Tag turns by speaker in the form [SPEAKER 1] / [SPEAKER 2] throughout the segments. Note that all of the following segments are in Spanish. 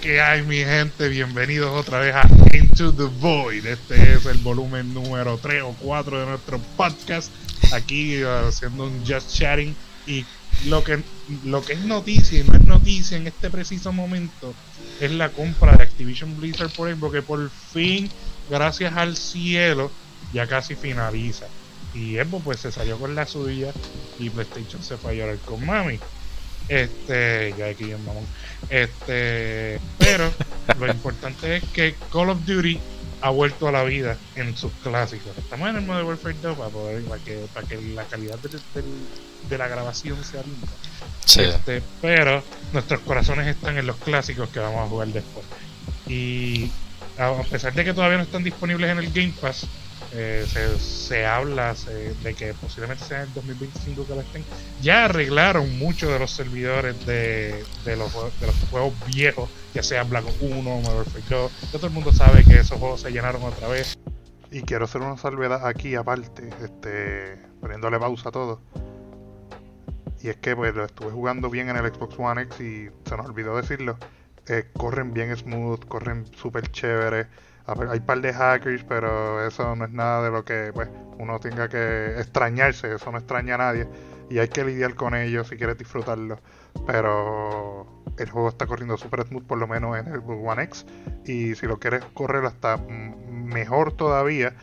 [SPEAKER 1] ¿Qué es la que hay, mi gente? Bienvenidos otra vez a Into the Void. Este es el volumen número 3 o 4 de nuestro podcast. Aquí uh, haciendo un Just Chatting. Y lo que, lo que es noticia y no es noticia en este preciso momento es la compra de Activision Blizzard por Xbox, que por fin, gracias al cielo, ya casi finaliza. Y Xbox pues se salió con la suya y PlayStation se fue a llorar con mami. Este, ya aquí en mamón. Este, pero lo importante es que Call of Duty ha vuelto a la vida en sus clásicos. Estamos en el Modern Warfare 2 para poder para que, para que la calidad de, de, de la grabación sea linda.
[SPEAKER 2] Sí.
[SPEAKER 1] Este, pero nuestros corazones están en los clásicos que vamos a jugar después. Y a pesar de que todavía no están disponibles en el Game Pass, eh, se, habla se, de que posiblemente sea en el 2025 que lo estén. Ya arreglaron muchos de los servidores de, de, los, de los juegos viejos, ya sea Black Ops 1, Modern Warfare 2. Ya todo el mundo sabe que esos juegos se llenaron otra vez. Y quiero hacer una salvedad aquí aparte, este, poniéndole pausa a todo. Y es que pues lo estuve jugando bien en el Xbox One X y se nos olvidó decirlo. Eh, corren bien smooth, corren súper chévere. Hay un par de hackers, pero eso no es nada de lo que pues, uno tenga que extrañarse. Eso no extraña a nadie. Y hay que lidiar con ellos si quieres disfrutarlo. Pero el juego está corriendo super smooth, por lo menos en el One X. Y si lo quieres correr hasta mejor todavía,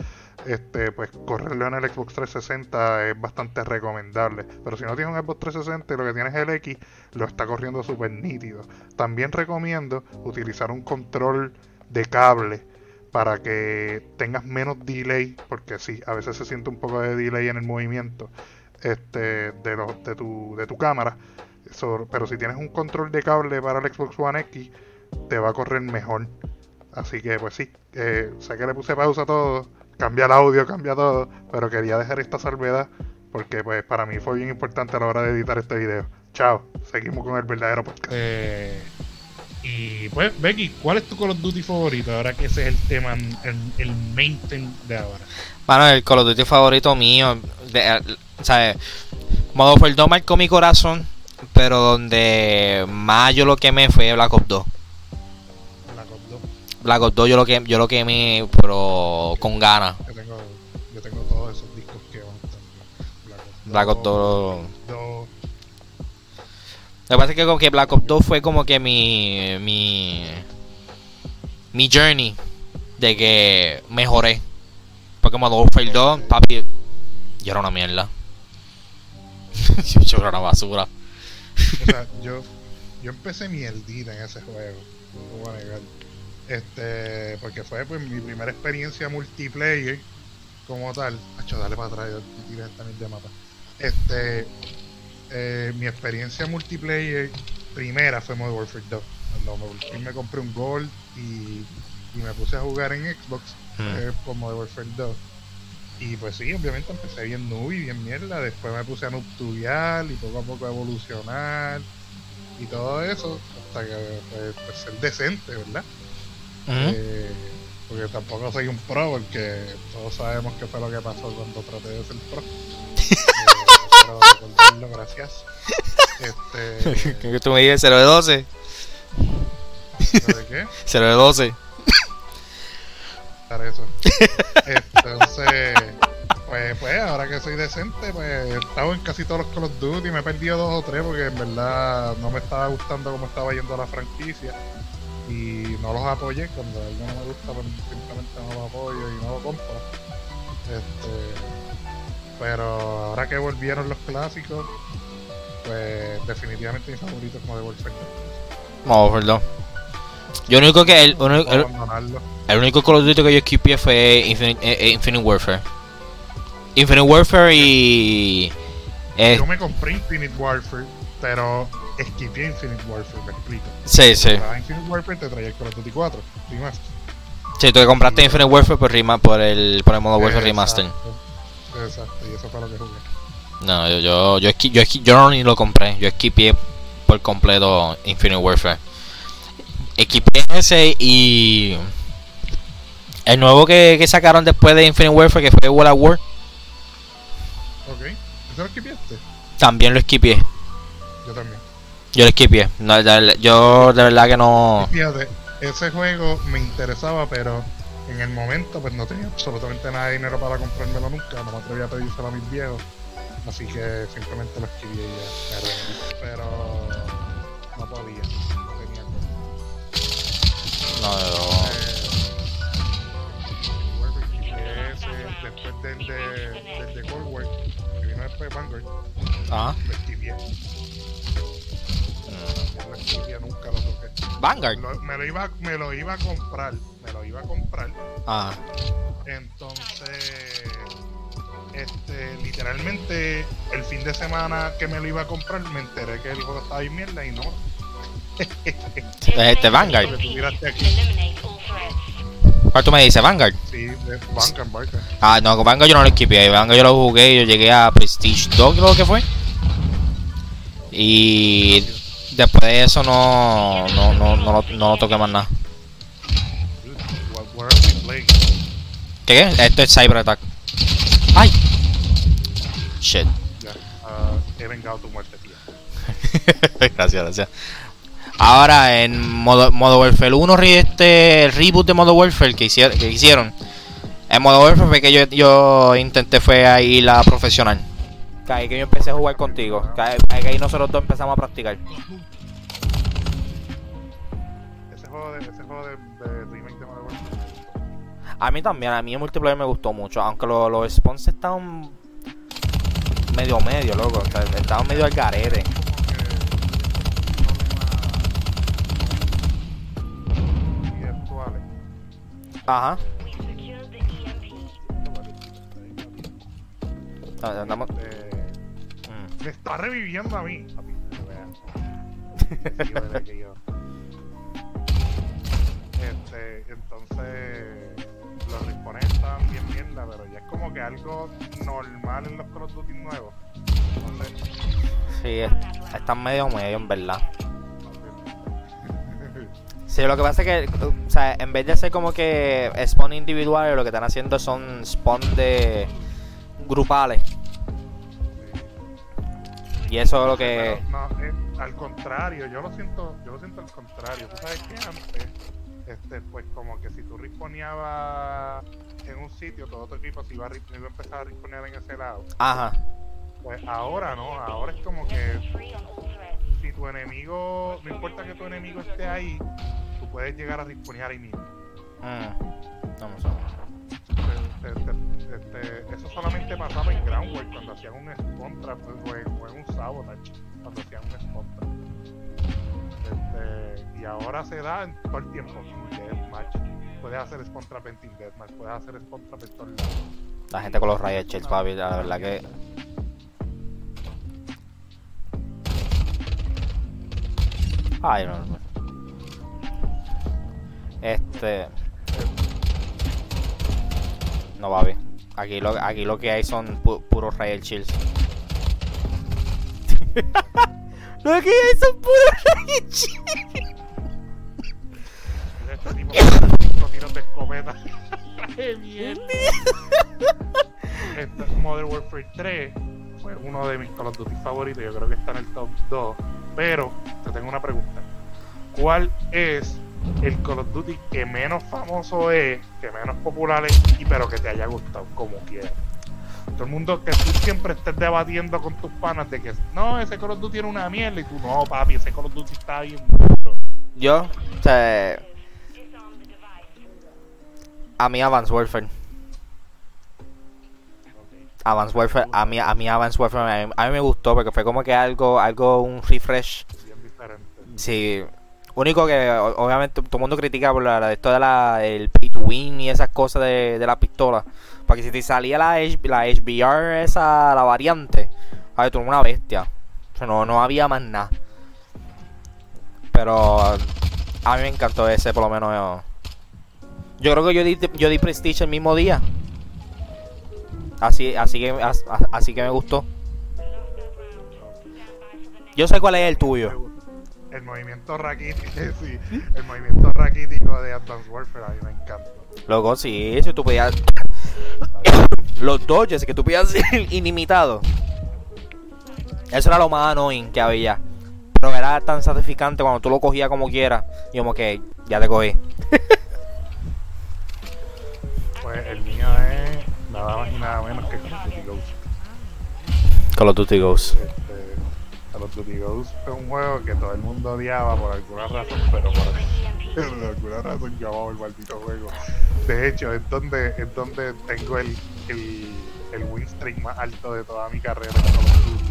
[SPEAKER 1] este, pues correrlo en el Xbox 360 es bastante recomendable. Pero si no tienes un Xbox 360 y lo que tienes es el X, lo está corriendo súper nítido. También recomiendo utilizar un control de cable para que tengas menos delay, porque sí, a veces se siente un poco de delay en el movimiento este, de, de, tu, de tu cámara. Pero si tienes un control de cable para el Xbox One X, te va a correr mejor. Así que pues sí, eh, sé que le puse pausa a todo, cambia el audio, cambia todo, pero quería dejar esta salvedad porque pues para mí fue bien importante a la hora de editar este video. Chao, seguimos con el verdadero podcast. Eh, y pues, Becky, ¿cuál es tu Call of Duty favorito? Ahora que ese es el tema, el, el main thing de ahora.
[SPEAKER 2] Bueno, el Call of Duty favorito mío, de, ¿sabes? Modo Ferdón marcó mi corazón, pero donde más yo lo quemé fue Black Ops 2.
[SPEAKER 1] Black Ops 2.
[SPEAKER 2] Black Ops 2 yo lo, quemé, yo lo quemé, pero con ganas.
[SPEAKER 1] Yo tengo, yo tengo todos esos discos que van también.
[SPEAKER 2] Black Ops 2. 2 lo que pasa es que, como que Black Ops 2 fue como que mi, mi. Mi journey de que mejoré. Porque Modern Warfare 2, papi, yo era una mierda. yo era una basura.
[SPEAKER 1] o sea, yo, yo empecé mierdita en ese juego. No voy a negar. Este, porque fue pues, mi primera experiencia multiplayer como tal. Hacho, dale para atrás, y también de mapa. Este, eh, mi experiencia multiplayer primera fue Modern Warfare 2. Cuando me, me compré un Gold y, y, me puse a jugar en Xbox hmm. eh, Modern Warfare 2. Y pues sí, obviamente empecé bien noob y bien mierda. Después me puse a noobtudiar y poco a poco a evolucionar y todo eso. Hasta que pues, pues ser decente, ¿verdad? eh, porque tampoco soy un pro, porque todos sabemos qué fue lo que pasó cuando traté de ser pro. pero gracias. Este.
[SPEAKER 2] ¿Qué tú me dices? 0 de 12.
[SPEAKER 1] ¿De qué?
[SPEAKER 2] 0 de 12.
[SPEAKER 1] Para eso. Entonces, pues, pues, ahora que soy decente, pues he estado en casi todos los Call of Duty. Me he perdido dos o tres porque en verdad no me estaba gustando cómo estaba yendo la franquicia. Y no los apoyé. Cuando algo no me gusta, pues simplemente no lo apoyo y no lo compro. Este pero ahora que volvieron los clásicos, pues definitivamente mi favorito es Warfare 2.
[SPEAKER 2] Modern Warfare 2. Yo único que el, el, el, el único Call of Duty que yo esquipié fue Infinite, eh, Infinite Warfare. Infinite Warfare y.
[SPEAKER 1] Eh, yo me compré Infinite Warfare, pero esquipié Infinite Warfare, me explico.
[SPEAKER 2] Sí, sí.
[SPEAKER 1] Infinite Warfare te traía el Call of Duty 4, Remaster.
[SPEAKER 2] Sí, tú que compraste y... Infinite Warfare por, rima, por, el, por el modo Warfare Remaster.
[SPEAKER 1] Exacto, y eso fue lo que jugué.
[SPEAKER 2] No, yo, yo, yo, yo, yo no ni lo compré, yo equipé por completo Infinite Warfare. Equipé ese y el nuevo que, que sacaron después de Infinite Warfare, que fue World at War.
[SPEAKER 1] Ok, ¿eso lo equipiaste?
[SPEAKER 2] También lo equipié.
[SPEAKER 1] Yo también.
[SPEAKER 2] Yo lo. No, de- yo de verdad que no.
[SPEAKER 1] Fíjate, ese juego me interesaba, pero en el momento pues no tenía absolutamente nada de dinero para comprármelo nunca, no me atreví a pedírselo a mis viejos, así que simplemente lo escribí y ya, me rendí. Pero no podía, no tenía.
[SPEAKER 2] No, no.
[SPEAKER 1] Eh, ese después del de, del de Cold War, que vino después de Vanguard,
[SPEAKER 2] Ajá.
[SPEAKER 1] lo escribí.
[SPEAKER 2] Mm.
[SPEAKER 1] Lo escribí, nunca lo toqué.
[SPEAKER 2] Vanguard.
[SPEAKER 1] Lo- me, lo iba, me lo iba a comprar, lo iba a comprar.
[SPEAKER 2] Ah.
[SPEAKER 1] Entonces, este, literalmente, el fin de semana que me lo iba a comprar, me enteré que el juego estaba en mierda y no.
[SPEAKER 2] Este Vanguard.
[SPEAKER 1] Miraste aquí,
[SPEAKER 2] ¿Cuál tú me dices? Vanguard.
[SPEAKER 1] sí, Vanguard, Vanguard.
[SPEAKER 2] Ah, no, con Vanguard yo no lo skipié. Vanguard yo lo jugué. Yo llegué a Prestige 2, creo que fue. Y después de eso no, no, no, no, lo, no lo toqué más nada. ¿Qué? Esto es Cyber Attack. ¡Ay! Shit.
[SPEAKER 1] Ya, ah, he vengado tu muerte, tío.
[SPEAKER 2] gracias, gracias. Ahora en modo, modo Warfare 1, re- este el reboot de modo Warfare que hicieron, que hicieron. En modo Warfare fue que yo, yo intenté fue ahí la profesional. Que ahí que yo empecé a jugar contigo. Que ahí, que ahí nosotros dos empezamos a practicar.
[SPEAKER 1] Ese juego de, ese juego de,
[SPEAKER 2] A mí también, a mí el multiplayer me gustó mucho. Aunque lo- los spawns estaban medio medio, loco. o sea, estaban medio al garete. Ajá. Ah, Andamos.
[SPEAKER 1] Eh,
[SPEAKER 2] mm.
[SPEAKER 1] me está reviviendo a mí. Este, entonces los responés estaban bien mierda, pero ya es como que algo normal en los Call of Duty nuevos. No.
[SPEAKER 2] Sí, es- están medio medio, en verdad. Sí, lo que pasa es que, o sea, en vez de hacer como que spawn individuales, lo que están haciendo son spawn de grupales. Y eso es lo que.
[SPEAKER 1] Pero, no, eh, al contrario, yo lo siento, yo lo siento al contrario. Tú sabes que antes, este, pues como que si tú risponeabas en un sitio, todo tu equipo se iba a, iba a empezar a risponear en ese lado.
[SPEAKER 2] Ajá.
[SPEAKER 1] Pues ahora no, ahora es como que si tu enemigo, no importa que tu enemigo esté ahí, tú puedes llegar a risponear ahí mismo.
[SPEAKER 2] Mm. Vamos a ver.
[SPEAKER 1] Te- te- te- este, eso solamente pasaba en Groundwork cuando hacían un spawn trap o en, o en un sabotage, cuando hacían un spawn trap. Este, y ahora se da en todo el tiempo. Deathmatch. Puedes hacer spawn trap en Deathmatch, puedes hacer spawn trap en.
[SPEAKER 2] La gente con los riot shields, papi, la verdad que. Ay, no, no. Este. No, papi. Aquí lo, aquí lo que hay son pu- puros riot shields. lo que riot shields.
[SPEAKER 1] Este tipo tiros de. ¡Qué mierda! Este, Modern Warfare 3 fue uno de mis Call of Duty favoritos. Yo creo que está en el top 2. Pero te tengo una pregunta: ¿Cuál es el Call of Duty que menos famoso es, que menos popular es, y pero que te haya gustado como quieras? Todo el mundo que tú siempre estés debatiendo con tus panas de que no, ese Call of Duty era una mierda, y tú no, papi, ese Call of Duty está bien duro.
[SPEAKER 2] Yo, o sea, a mí Advanced Warfare. Advanced Warfare, a mí, a mí Advanced Warfare, a mí, a mí me gustó porque fue como que algo, algo, un refresh.
[SPEAKER 1] Bien diferente.
[SPEAKER 2] Sí, único que obviamente todo el mundo critica por la, la- esto de la, el pay win y esas cosas de, de la pistola. Porque si te salía la, la HBR, esa, la variante, ay, tú eres una bestia. O sea, no, no había más nada. Pero a mí me encantó ese, por lo menos. Yo, yo creo que yo di, yo di Prestige el mismo día. Así, así que, as- así que me gustó. Yo sé cuál es el tuyo.
[SPEAKER 1] El movimiento raquítico, sí, el movimiento raquítico de Advanced Warfare a mí me encanta.
[SPEAKER 2] Luego sí, si tú podías. Los dodges que tú podías hacer ilimitados. Eso era lo más annoying que había. Pero era tan satisficante cuando tú lo cogías como quieras. Y como que ya te cogí.
[SPEAKER 1] pues el mío es nada más y nada menos que Call of Duty Ghost.
[SPEAKER 2] Call of Duty Ghost.
[SPEAKER 1] Call of Duty Ghost es un juego que todo el mundo odiaba por alguna razón, pero por, por alguna razón yo el maldito juego. De hecho, es donde, es donde tengo el, el, el win streak más alto de toda mi carrera en Call of Duty.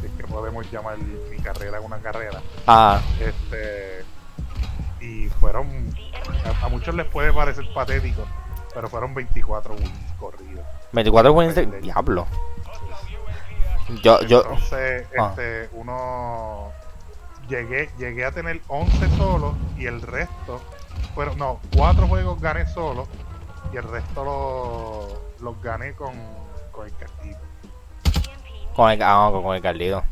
[SPEAKER 1] Si es que podemos llamar mi carrera una carrera.
[SPEAKER 2] Ah,
[SPEAKER 1] Este, y fueron. A, a muchos les puede parecer patético, pero fueron 24 wins corridos.
[SPEAKER 2] 24 wins de... Diablo. Yo, yo...
[SPEAKER 1] Entonces,
[SPEAKER 2] Ah.
[SPEAKER 1] este, uno. Llegué, llegué a tener 11 solos y el resto. Fueron, no, 4 juegos gané solo y el resto lo- los gané con, con el castillo.
[SPEAKER 2] Con el, ah, con el Carlito.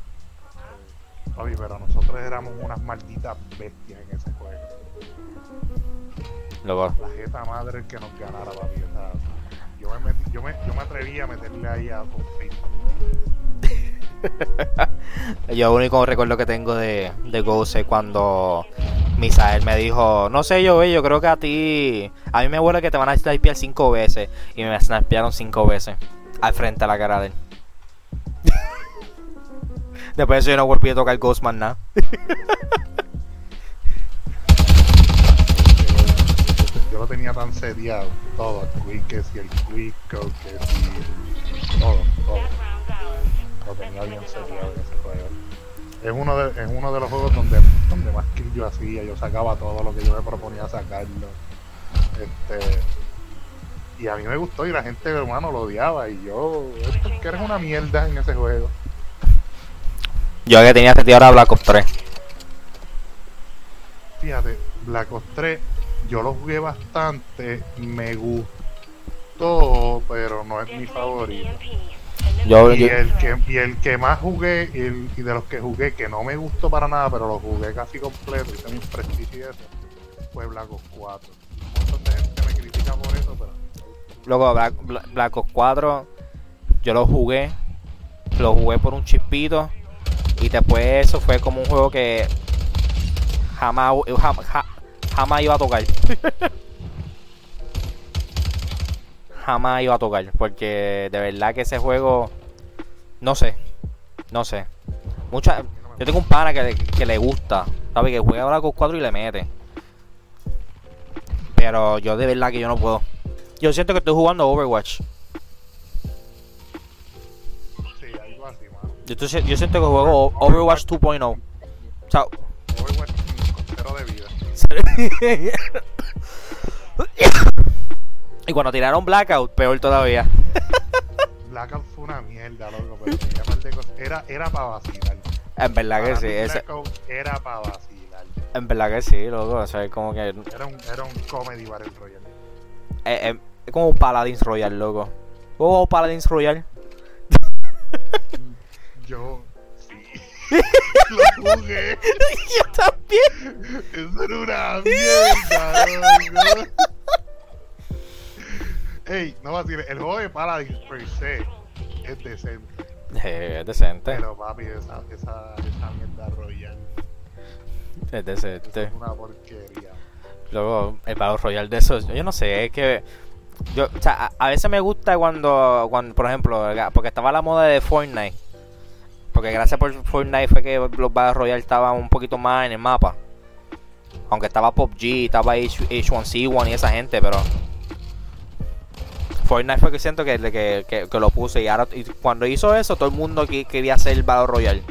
[SPEAKER 1] Papi, pero nosotros éramos unas malditas bestias en ese juego.
[SPEAKER 2] Loco.
[SPEAKER 1] La jeta madre el que nos ganara, papi. O sea, yo, me metí- yo, me, yo me atreví a meterle ahí a Top
[SPEAKER 2] Yo el único recuerdo que tengo de, de Ghost es cuando Misael me dijo, no sé yo, yo creo que a ti, a mí me huele que te van a snipear cinco veces. Y me snipearon cinco veces al frente a la cara de él. Después de eso yo no volví a tocar Ghost más nada.
[SPEAKER 1] Yo lo tenía tan seteado, todo, el quick, que si el quick, que si todo, todo. Lo tenía bien seteado en ese juego. Es uno de, es uno de los juegos donde, donde más kill yo hacía, yo sacaba todo lo que yo me proponía sacarlo. Este y a mí me gustó y la gente hermano lo odiaba y yo, esto es que eres una mierda en ese juego.
[SPEAKER 2] Yo que tenía seteado ahora Black Ops 3.
[SPEAKER 1] Fíjate, Black Ops 3 yo lo jugué bastante, me gustó, pero no es mi favorito.
[SPEAKER 2] Yo,
[SPEAKER 1] Y
[SPEAKER 2] yo-
[SPEAKER 1] el que, y el que más jugué, y, el- y de los que jugué, que no me gustó para nada, pero lo jugué casi completo, hice mi prestigio y eso, fue Black Ops 4. Un montón de gente me critica por eso, pero
[SPEAKER 2] Luego Black, Bla- Black Ops 4, yo lo jugué, lo jugué por un chispito y después eso fue como un juego que jamás, jam- ja- jamás iba a tocar. jamás iba a tocar, porque de verdad que ese juego, no sé, no sé. Mucha, yo tengo un pana que, le- que le gusta, ¿sabes? Que juega Black Ops 4 y le mete. Pero yo de verdad que yo no puedo. Yo siento que estoy jugando Overwatch.
[SPEAKER 1] sí, algo así, mano.
[SPEAKER 2] Yo, estoy- yo siento que juego Overwatch 2.0. O sea,
[SPEAKER 1] Overwatch con cero de vida.
[SPEAKER 2] y cuando tiraron Blackout, peor todavía.
[SPEAKER 1] Blackout fue una mierda, loco, pero tenía par de cosas. Era, era para vacilar.
[SPEAKER 2] En verdad que sí, ese-
[SPEAKER 1] era para vacilar.
[SPEAKER 2] en verdad que sí, loco. O sea, es como que.
[SPEAKER 1] Era un, era un comedy Battle Royale.
[SPEAKER 2] Es, es- es como un Paladins Royal, loco. ¿Juego Paladins Royal?
[SPEAKER 1] Yo, sí. Lo jugué.
[SPEAKER 2] Yo también.
[SPEAKER 1] Eso era una mierda, loco. Ey, no va a decir, el juego de Paladins per se es decente.
[SPEAKER 2] Eh, es decente.
[SPEAKER 1] Pero papi, esa, esa, esa mierda royal
[SPEAKER 2] Es decente.
[SPEAKER 1] es una porquería.
[SPEAKER 2] Luego, el Battle Royale de esos, yo no sé, es que. Yo, o sea, a, a veces me gusta cuando, cuando, por ejemplo, porque estaba la moda de Fortnite. Porque gracias por Fortnite fue que los Battle Royale estaban un poquito más en el mapa. Aunque estaba PUBG, estaba H, H1C1 y esa gente, pero. Fortnite fue que siento que, que, que, que lo puse y ahora cuando hizo eso todo el mundo que- quería hacer el Battle Royale.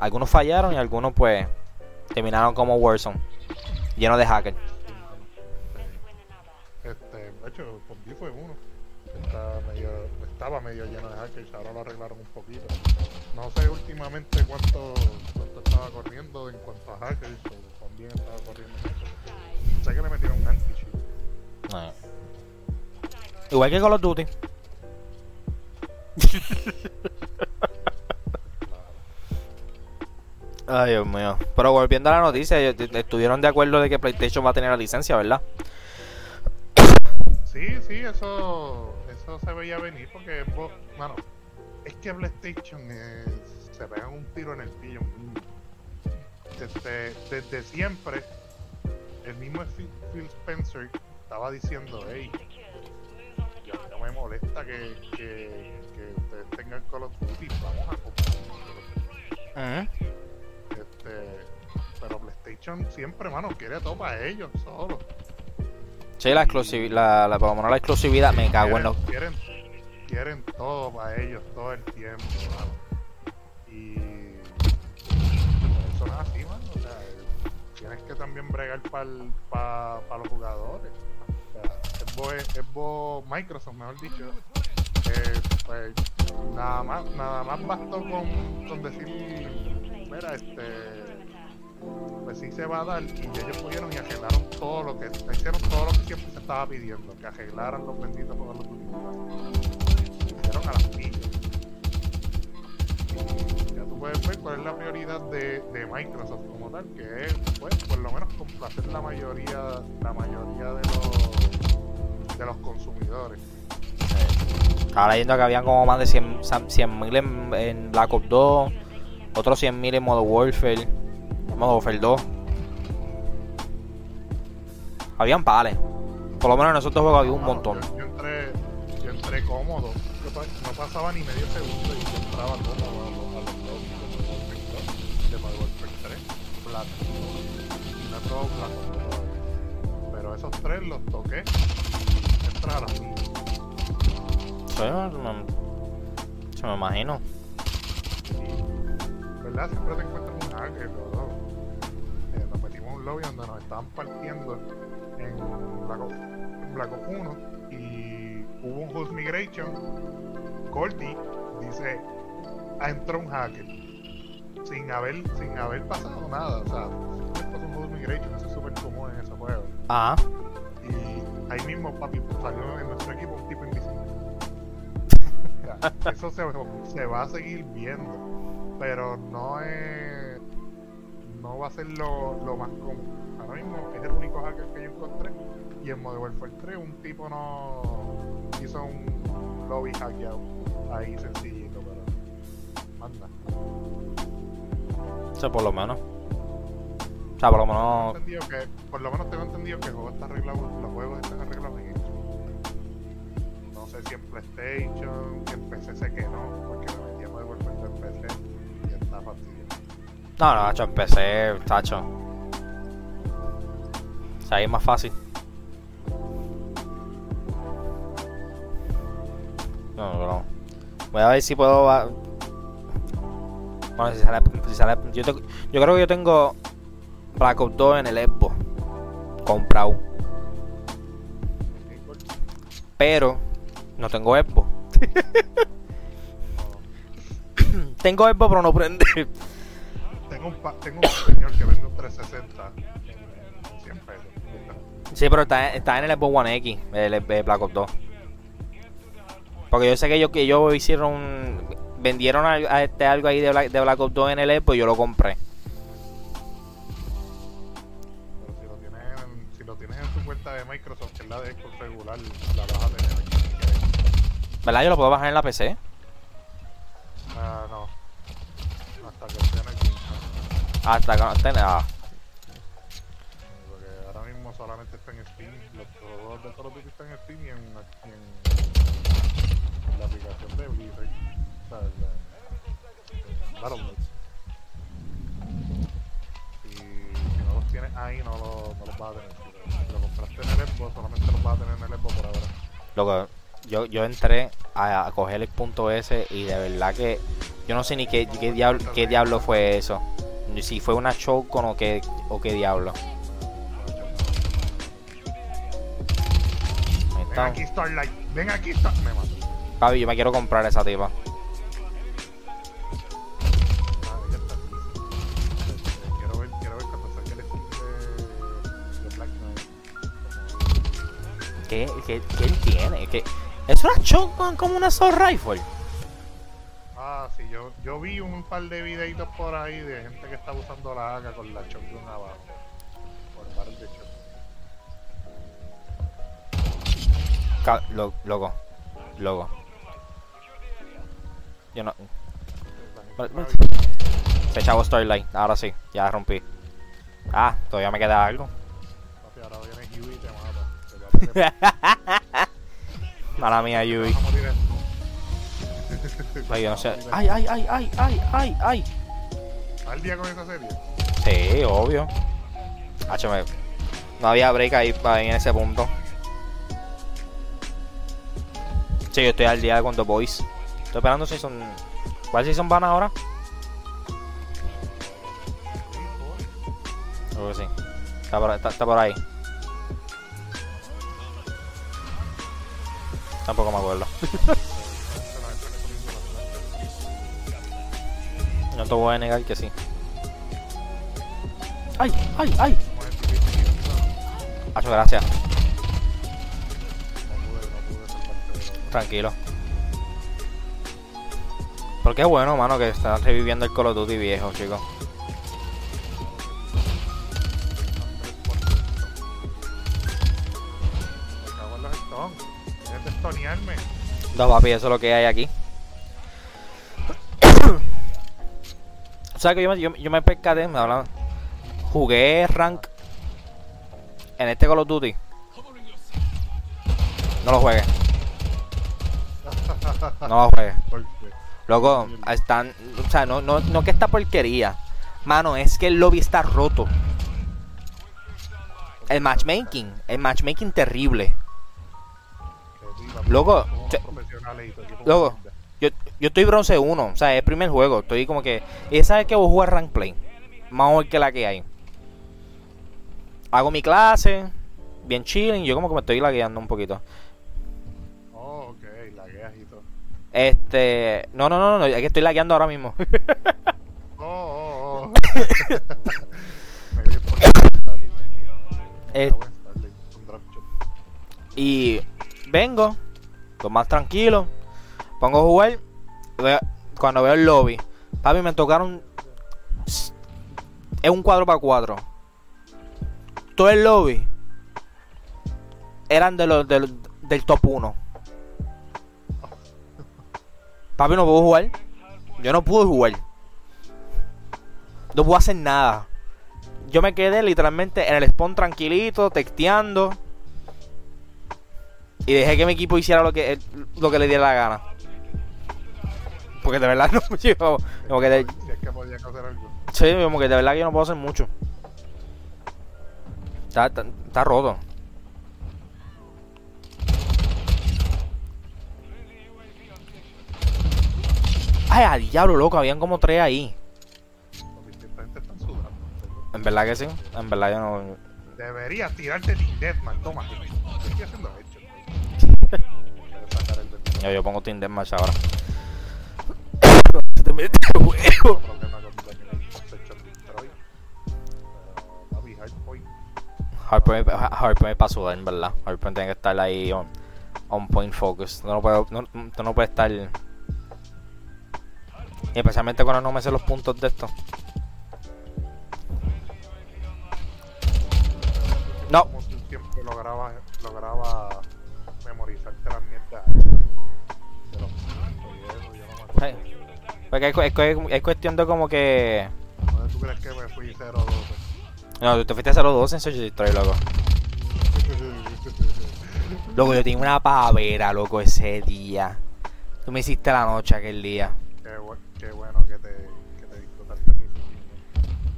[SPEAKER 2] Algunos fallaron y algunos pues terminaron como Warzone, lleno de hackers.
[SPEAKER 1] Este, de hecho, PUBG fue uno. Está medio, estaba medio lleno de hackers, ahora lo arreglaron un poquito. No sé últimamente cuánto, cuánto estaba corriendo en cuanto a hackers o también estaba corriendo. Sé que le metieron un
[SPEAKER 2] Eh. Igual que Call of Duty. Ay, Dios mío. Pero volviendo a la noticia, estuvieron de acuerdo de que PlayStation va a tener la licencia, ¿verdad?
[SPEAKER 1] Sí, sí, eso, eso se veía venir porque, mano, es que PlayStation es se pegan un tiro en el pillo. Desde, desde siempre, el mismo Phil Spencer estaba diciendo, hey, ya no me molesta que, que, que ustedes tengan Call of Duty, vamos a comprar. Este, pero PlayStation siempre, mano, quiere todo para ellos solo.
[SPEAKER 2] Sí, la exclusividad, la, por lo menos la exclusividad, me cago en los...
[SPEAKER 1] Quieren, quieren todo para ellos todo el tiempo, Y eso no es así, mano. O sea, tienes que también bregar para pa, los jugadores. Es, vos, Microsoft, mejor dicho. Eh, pues nada más, nada más bastó con, con decir, mira, este pues sí se va a dar y ellos pudieron y arreglaron todo lo que hicieron todo lo que siempre se estaba pidiendo que arreglaran los benditos juegos los hicieron a las pillas ya tú puedes ver cuál es la prioridad de, de Microsoft como tal que es pues por lo menos complacer la mayoría la mayoría de los de los consumidores
[SPEAKER 2] estaba leyendo que habían como más de 100 mil en, en Black Ops 2 otros 100 mil en Modern Warfare Modo Warfare 2. Habían pales. Por lo menos en esos dos juegos había un montón.
[SPEAKER 1] Yo, entré, yo entré cómodo. no pasaba ni medio segundo y yo entraba cómodo a los, a los dos de Modern Warfare 3. Plata. No todo plata Pero esos tres los toqué. Entras a la misma.
[SPEAKER 2] Se me imagino.
[SPEAKER 1] ¿Verdad? Siempre te encuentras un hacker, ¿no? lobby donde nos estaban partiendo en Black, Ops 1 y hubo un host migration. Cordy dice, entró un hacker sin haber, sin haber pasado nada. O sea, pasó un host migration, eso es súper común en ese juego.
[SPEAKER 2] Ah.
[SPEAKER 1] Ahí mismo, papi, salió en nuestro equipo un tipo invisible. eso se, se va a seguir viendo, pero no es no va a ser lo, lo más común. Ahora mismo es el único hacker que yo encontré. Y en Modern Warfare 3 un tipo no hizo un lobby hackeado ahí sencillito, pero manda.
[SPEAKER 2] O sea, por lo menos. O sea, por lo menos.
[SPEAKER 1] Que, por lo menos tengo entendido que el juego está arreglado, los juegos están arreglados en hecho. No sé si en PlayStation, en PC sé que no, porque me metí a Modern Warfare en PC y está fácil.
[SPEAKER 2] No, no, hecho, empecé, tacho. O sea, ahí es más fácil. No, no, Voy a ver si puedo. Bueno, si sale. Si sale yo, yo creo que yo tengo Black Ops 2 en el Xbox. Comprado. Pero no tengo Xbox. tengo Xbox, pero no prende
[SPEAKER 1] tengo un, tengo un señor que vende un 360 en 100 pesos.
[SPEAKER 2] Sí, pero está, está en el Xbox One X, el, el Black Ops 2. Porque yo sé que ellos, que ellos hicieron. Vendieron a, a este, algo ahí de Black, de Black Ops 2 en el Xbox y yo lo compré.
[SPEAKER 1] De Microsoft, que es la de Xbox regular, la vas a tener aquí.
[SPEAKER 2] ¿Verdad? Yo lo puedo bajar en la PC.
[SPEAKER 1] Ah, no. Hasta que esté en el
[SPEAKER 2] hasta que no estén. Ah. Loco, yo, yo entré a, a coger el punto S y de verdad que yo no sé ni qué, qué, diablo, qué diablo fue eso si fue una con o qué, o qué diablo.
[SPEAKER 1] Ven aquí, Starlight. Ven aquí, Starlight. Me mato.
[SPEAKER 2] Papi, yo me quiero comprar esa tipa. ¿Qué, qué, qué él tiene? ¿Qué? ¿Es una shotgun como una Soul Rifle?
[SPEAKER 1] Ah, sí, yo, yo vi un par de videitos por ahí de gente que está usando la AK con la shotgun abajo. Por el barrel de
[SPEAKER 2] shotgun. loco, loco. Yo no. Se echaba Starlight, ahora sí, ya rompí. Ah, todavía me queda algo. Mala mía, Yui. Ay, no sé. Ay, ay, ay, ay, ay, ay, ay.
[SPEAKER 1] ¿Estás al día con esa serie?
[SPEAKER 2] Sí, obvio. Me- No había break ahí para en ese punto. Sí, yo estoy al día con The Boys. Estoy esperando si son. ¿Cuál season van ahora? Creo que sí. Está por, está- está por ahí. Tampoco me acuerdo. No te voy a negar que sí. ¡Ay, ay, ay! Hacho, gracias. Tranquilo. Porque es bueno, mano, que estás reviviendo el Call of Duty viejo, chicos. No, papi, eso es lo que hay aquí. o sea que yo, me- yo, yo me percaté, me hablaban. Jugué rank en este Call of Duty. No lo juegues. No lo juegues. Loco, están. O sea, no, no, no que esta porquería. Mano, es que el lobby está roto. El matchmaking. El matchmaking terrible. Loco, Loco. Yo, yo estoy bronce 1, o sea, es el primer juego. Estoy como que. Y sabes que voy a jugar rank play. Más o que la que hay. Hago mi clase. Bien chilling. Yo como que me estoy lagueando un poquito.
[SPEAKER 1] Oh, ok, lagueas y todo.
[SPEAKER 2] Este. No, no, no, no. Es que estoy lagueando ahora mismo.
[SPEAKER 1] Oh, oh, oh.
[SPEAKER 2] Eh. Y vengo, lo más tranquilo, pongo a jugar, cuando veo el lobby, papi me tocaron, es un cuadro para cuatro. Todo el lobby eran de los del, del top 1. Papi no puedo jugar, yo no pude jugar, no puedo hacer nada. Yo me quedé literalmente en el spawn tranquilito, texteando. Y dejé que mi equipo hiciera lo que, lo que le diera la gana. Porque de verdad no, yo, como que de,
[SPEAKER 1] Si es que podían hacer algo.
[SPEAKER 2] sí, como que de verdad que yo no puedo hacer mucho. Está, está, está roto. Ay, a diablo, loco, habían como tres ahí. En verdad que sí, en verdad yo no...
[SPEAKER 1] Deberías tirarte Team Deathmatch, toma. Yo estoy haciendo
[SPEAKER 2] Yo, yo pongo Team Deathmatch ahora. Se te mete el huevo.
[SPEAKER 1] Hardpoint.
[SPEAKER 2] Hardpoint, para sudar, en verdad. Hardpoint tiene que estar ahí on, on point focus. No, lo puedo, no, tú no puedes estar. Y especialmente cuando no me sé los puntos de esto. No.
[SPEAKER 1] Como tú siempre lograba, lograba
[SPEAKER 2] Porque es, cu- es cu- es cuestión de como que.
[SPEAKER 1] ¿Dónde tú crees que me fui 0-12?
[SPEAKER 2] No, tú te fuiste a 0-2 en Search Destroy, loco. Loco, yo tenía una pavera, loco, ese día. Tú me hiciste la noche aquel día.
[SPEAKER 1] qué, bu- qué bueno que te, que te disfrutaste mi.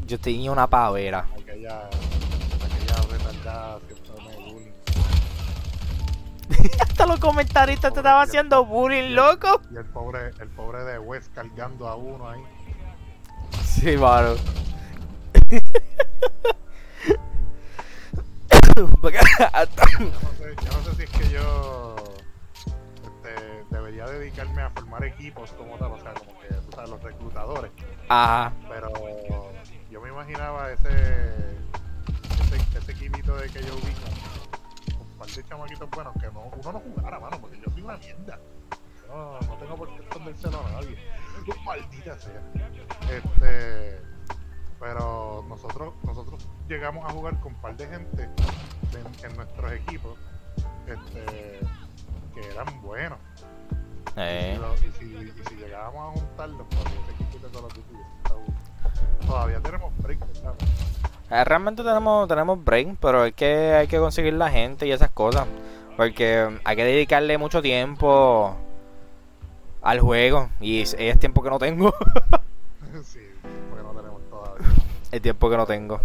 [SPEAKER 2] Yo tenía una pavera.
[SPEAKER 1] Aquella, aquella retardada.
[SPEAKER 2] Hasta los comentaristas te estaban haciendo bullying, loco.
[SPEAKER 1] Y el pobre, el pobre de West cargando a uno ahí.
[SPEAKER 2] Sí, mano.
[SPEAKER 1] Yo no sé, yo no sé si es que yo este, debería dedicarme a formar equipos como tal, o sea, como que tú sabes, los reclutadores.
[SPEAKER 2] Ajá.
[SPEAKER 1] Pero yo me imaginaba ese, ese, ese equipito de que yo vi de chamaquitos buenos que no, uno no jugara, mano, porque yo soy una mierda. Yo no tengo por qué escondérselo a nadie. Maldita sea. Este, pero nosotros, nosotros llegamos a jugar con un par de gente en, en nuestros equipos este, que eran buenos. Y,
[SPEAKER 2] Eh.
[SPEAKER 1] lo- y si, y si llegábamos a juntarlos, pues ese equipito de Call of Duty. está bueno. Todavía tenemos break, ¿verdad?
[SPEAKER 2] Eh, Realmente tenemos, tenemos break, pero es que hay que conseguir la gente y esas cosas. Porque hay que dedicarle mucho tiempo al juego. Y es, es tiempo que no tengo.
[SPEAKER 1] sí, porque no tenemos todavía.
[SPEAKER 2] el tiempo que no tengo.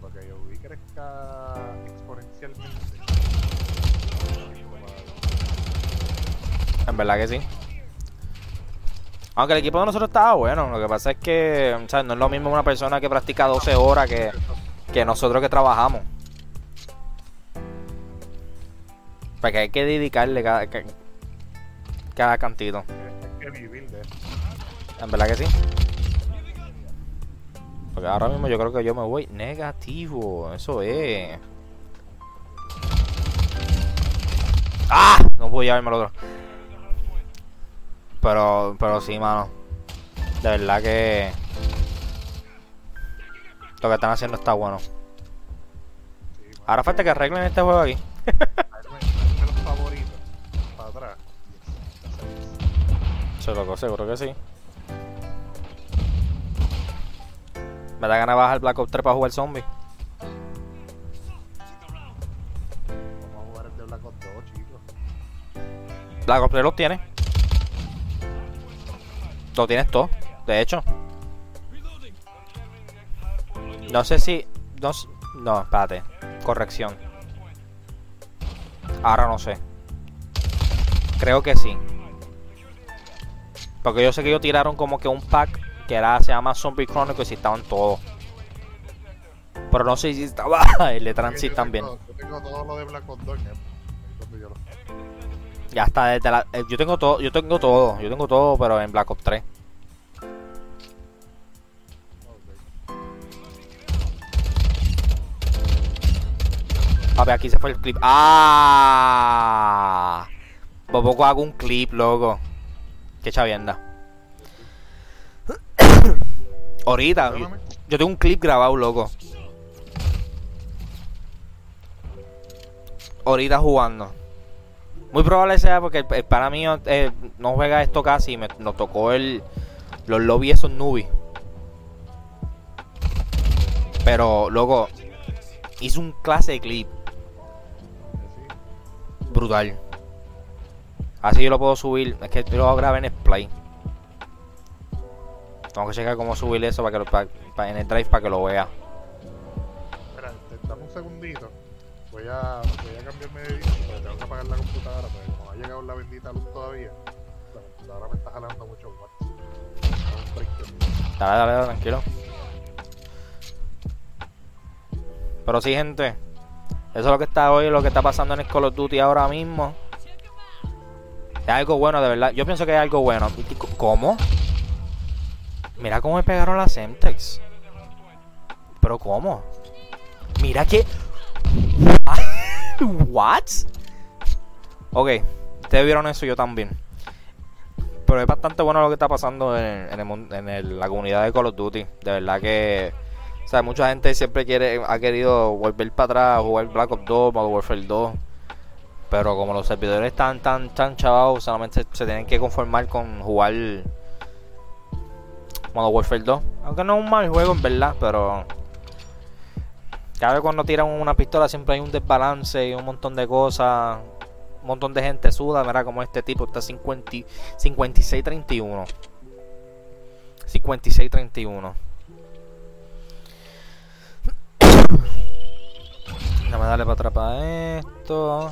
[SPEAKER 1] Cuando que yo vi crezca exponencialmente.
[SPEAKER 2] En verdad que sí. Aunque el equipo de nosotros estaba bueno. Lo que pasa es que o sea, no es lo mismo una persona que practica 12 horas que, que nosotros que trabajamos. Porque hay que dedicarle cada, ca- cada cantito.
[SPEAKER 1] Hay que vivir.
[SPEAKER 2] En verdad que sí. Porque ahora mismo yo creo que yo me voy negativo. Eso es. ¡Ah! No pude llevarme el otro. Pero, pero sí, mano. De verdad que. Lo que están haciendo está bueno. Ahora falta que arreglen este juego aquí.
[SPEAKER 1] Para atrás.
[SPEAKER 2] Se lo seguro que sí. Me da ganas de bajar Black Ops 3 para jugar zombie.
[SPEAKER 1] Vamos a jugar el de Black Ops 2, chicos.
[SPEAKER 2] Black Ops 3 los tienes. Lo tienes todo, de hecho. No sé si. No, no, espérate. Corrección. Ahora no sé. Creo que sí. Porque yo sé que ellos tiraron como que un pack que era, se llama Zombie Chronicles y estaban todos. Pero no sé si estaba el de Transit también.
[SPEAKER 1] tengo- Yo tengo todo lo de Black Ops 2
[SPEAKER 2] Ya está desde la. eh, Yo tengo todo, yo tengo todo, yo tengo todo, pero en Black Ops 3.
[SPEAKER 1] Ok.
[SPEAKER 2] A ver, aquí se fue el clip. ¡Ah! Por poco hago un clip, loco. Qué chavienda. Ahorita, yo tengo un clip grabado, loco. Ahorita jugando. Muy probable sea porque el pana mío eh, no juega esto casi me, nos tocó el, los lobbies esos nubis. Pero, loco, hizo un clase de clip brutal. Así yo lo puedo subir. Es que lo grabé en Splay. Tengo que checar cómo subir eso para que lo, pa- pa- en el drive para que lo vea.
[SPEAKER 1] Espera, dame un segundito. Voy a, voy a cambiarme de edición porque tengo que apagar la computadora porque como no ha llegado la bendita luz todavía, la computadora me está jalando mucho break.
[SPEAKER 2] Dale, dale, dale, tranquilo. Pero sí, gente. Eso es lo que está hoy, lo que está pasando en el Call of Duty ahora mismo. Es algo bueno, de verdad. Yo pienso que es algo bueno. ¿Y c- ¿Cómo? Mira cómo me pegaron las Semtex. Pero ¿cómo? Mira que... ¿What? Ok, ustedes vieron eso yo también. Pero es bastante bueno lo que está pasando en, en el en el- la comunidad de Call of Duty. De verdad que... O sea, mucha gente siempre quiere ha querido volver para atrás, jugar Black Ops 2, Modern Warfare 2. Pero como los servidores están tan, tan chavados, solamente se tienen que conformar con jugar Modern Warfare 2. Aunque no es un mal juego en verdad, pero... Cada vez cuando tiran una pistola siempre hay un desbalance y un montón de cosas. Un montón de gente suda, mira como este tipo está 50, 56-31. 56-31. Déjame darle para atrás para esto.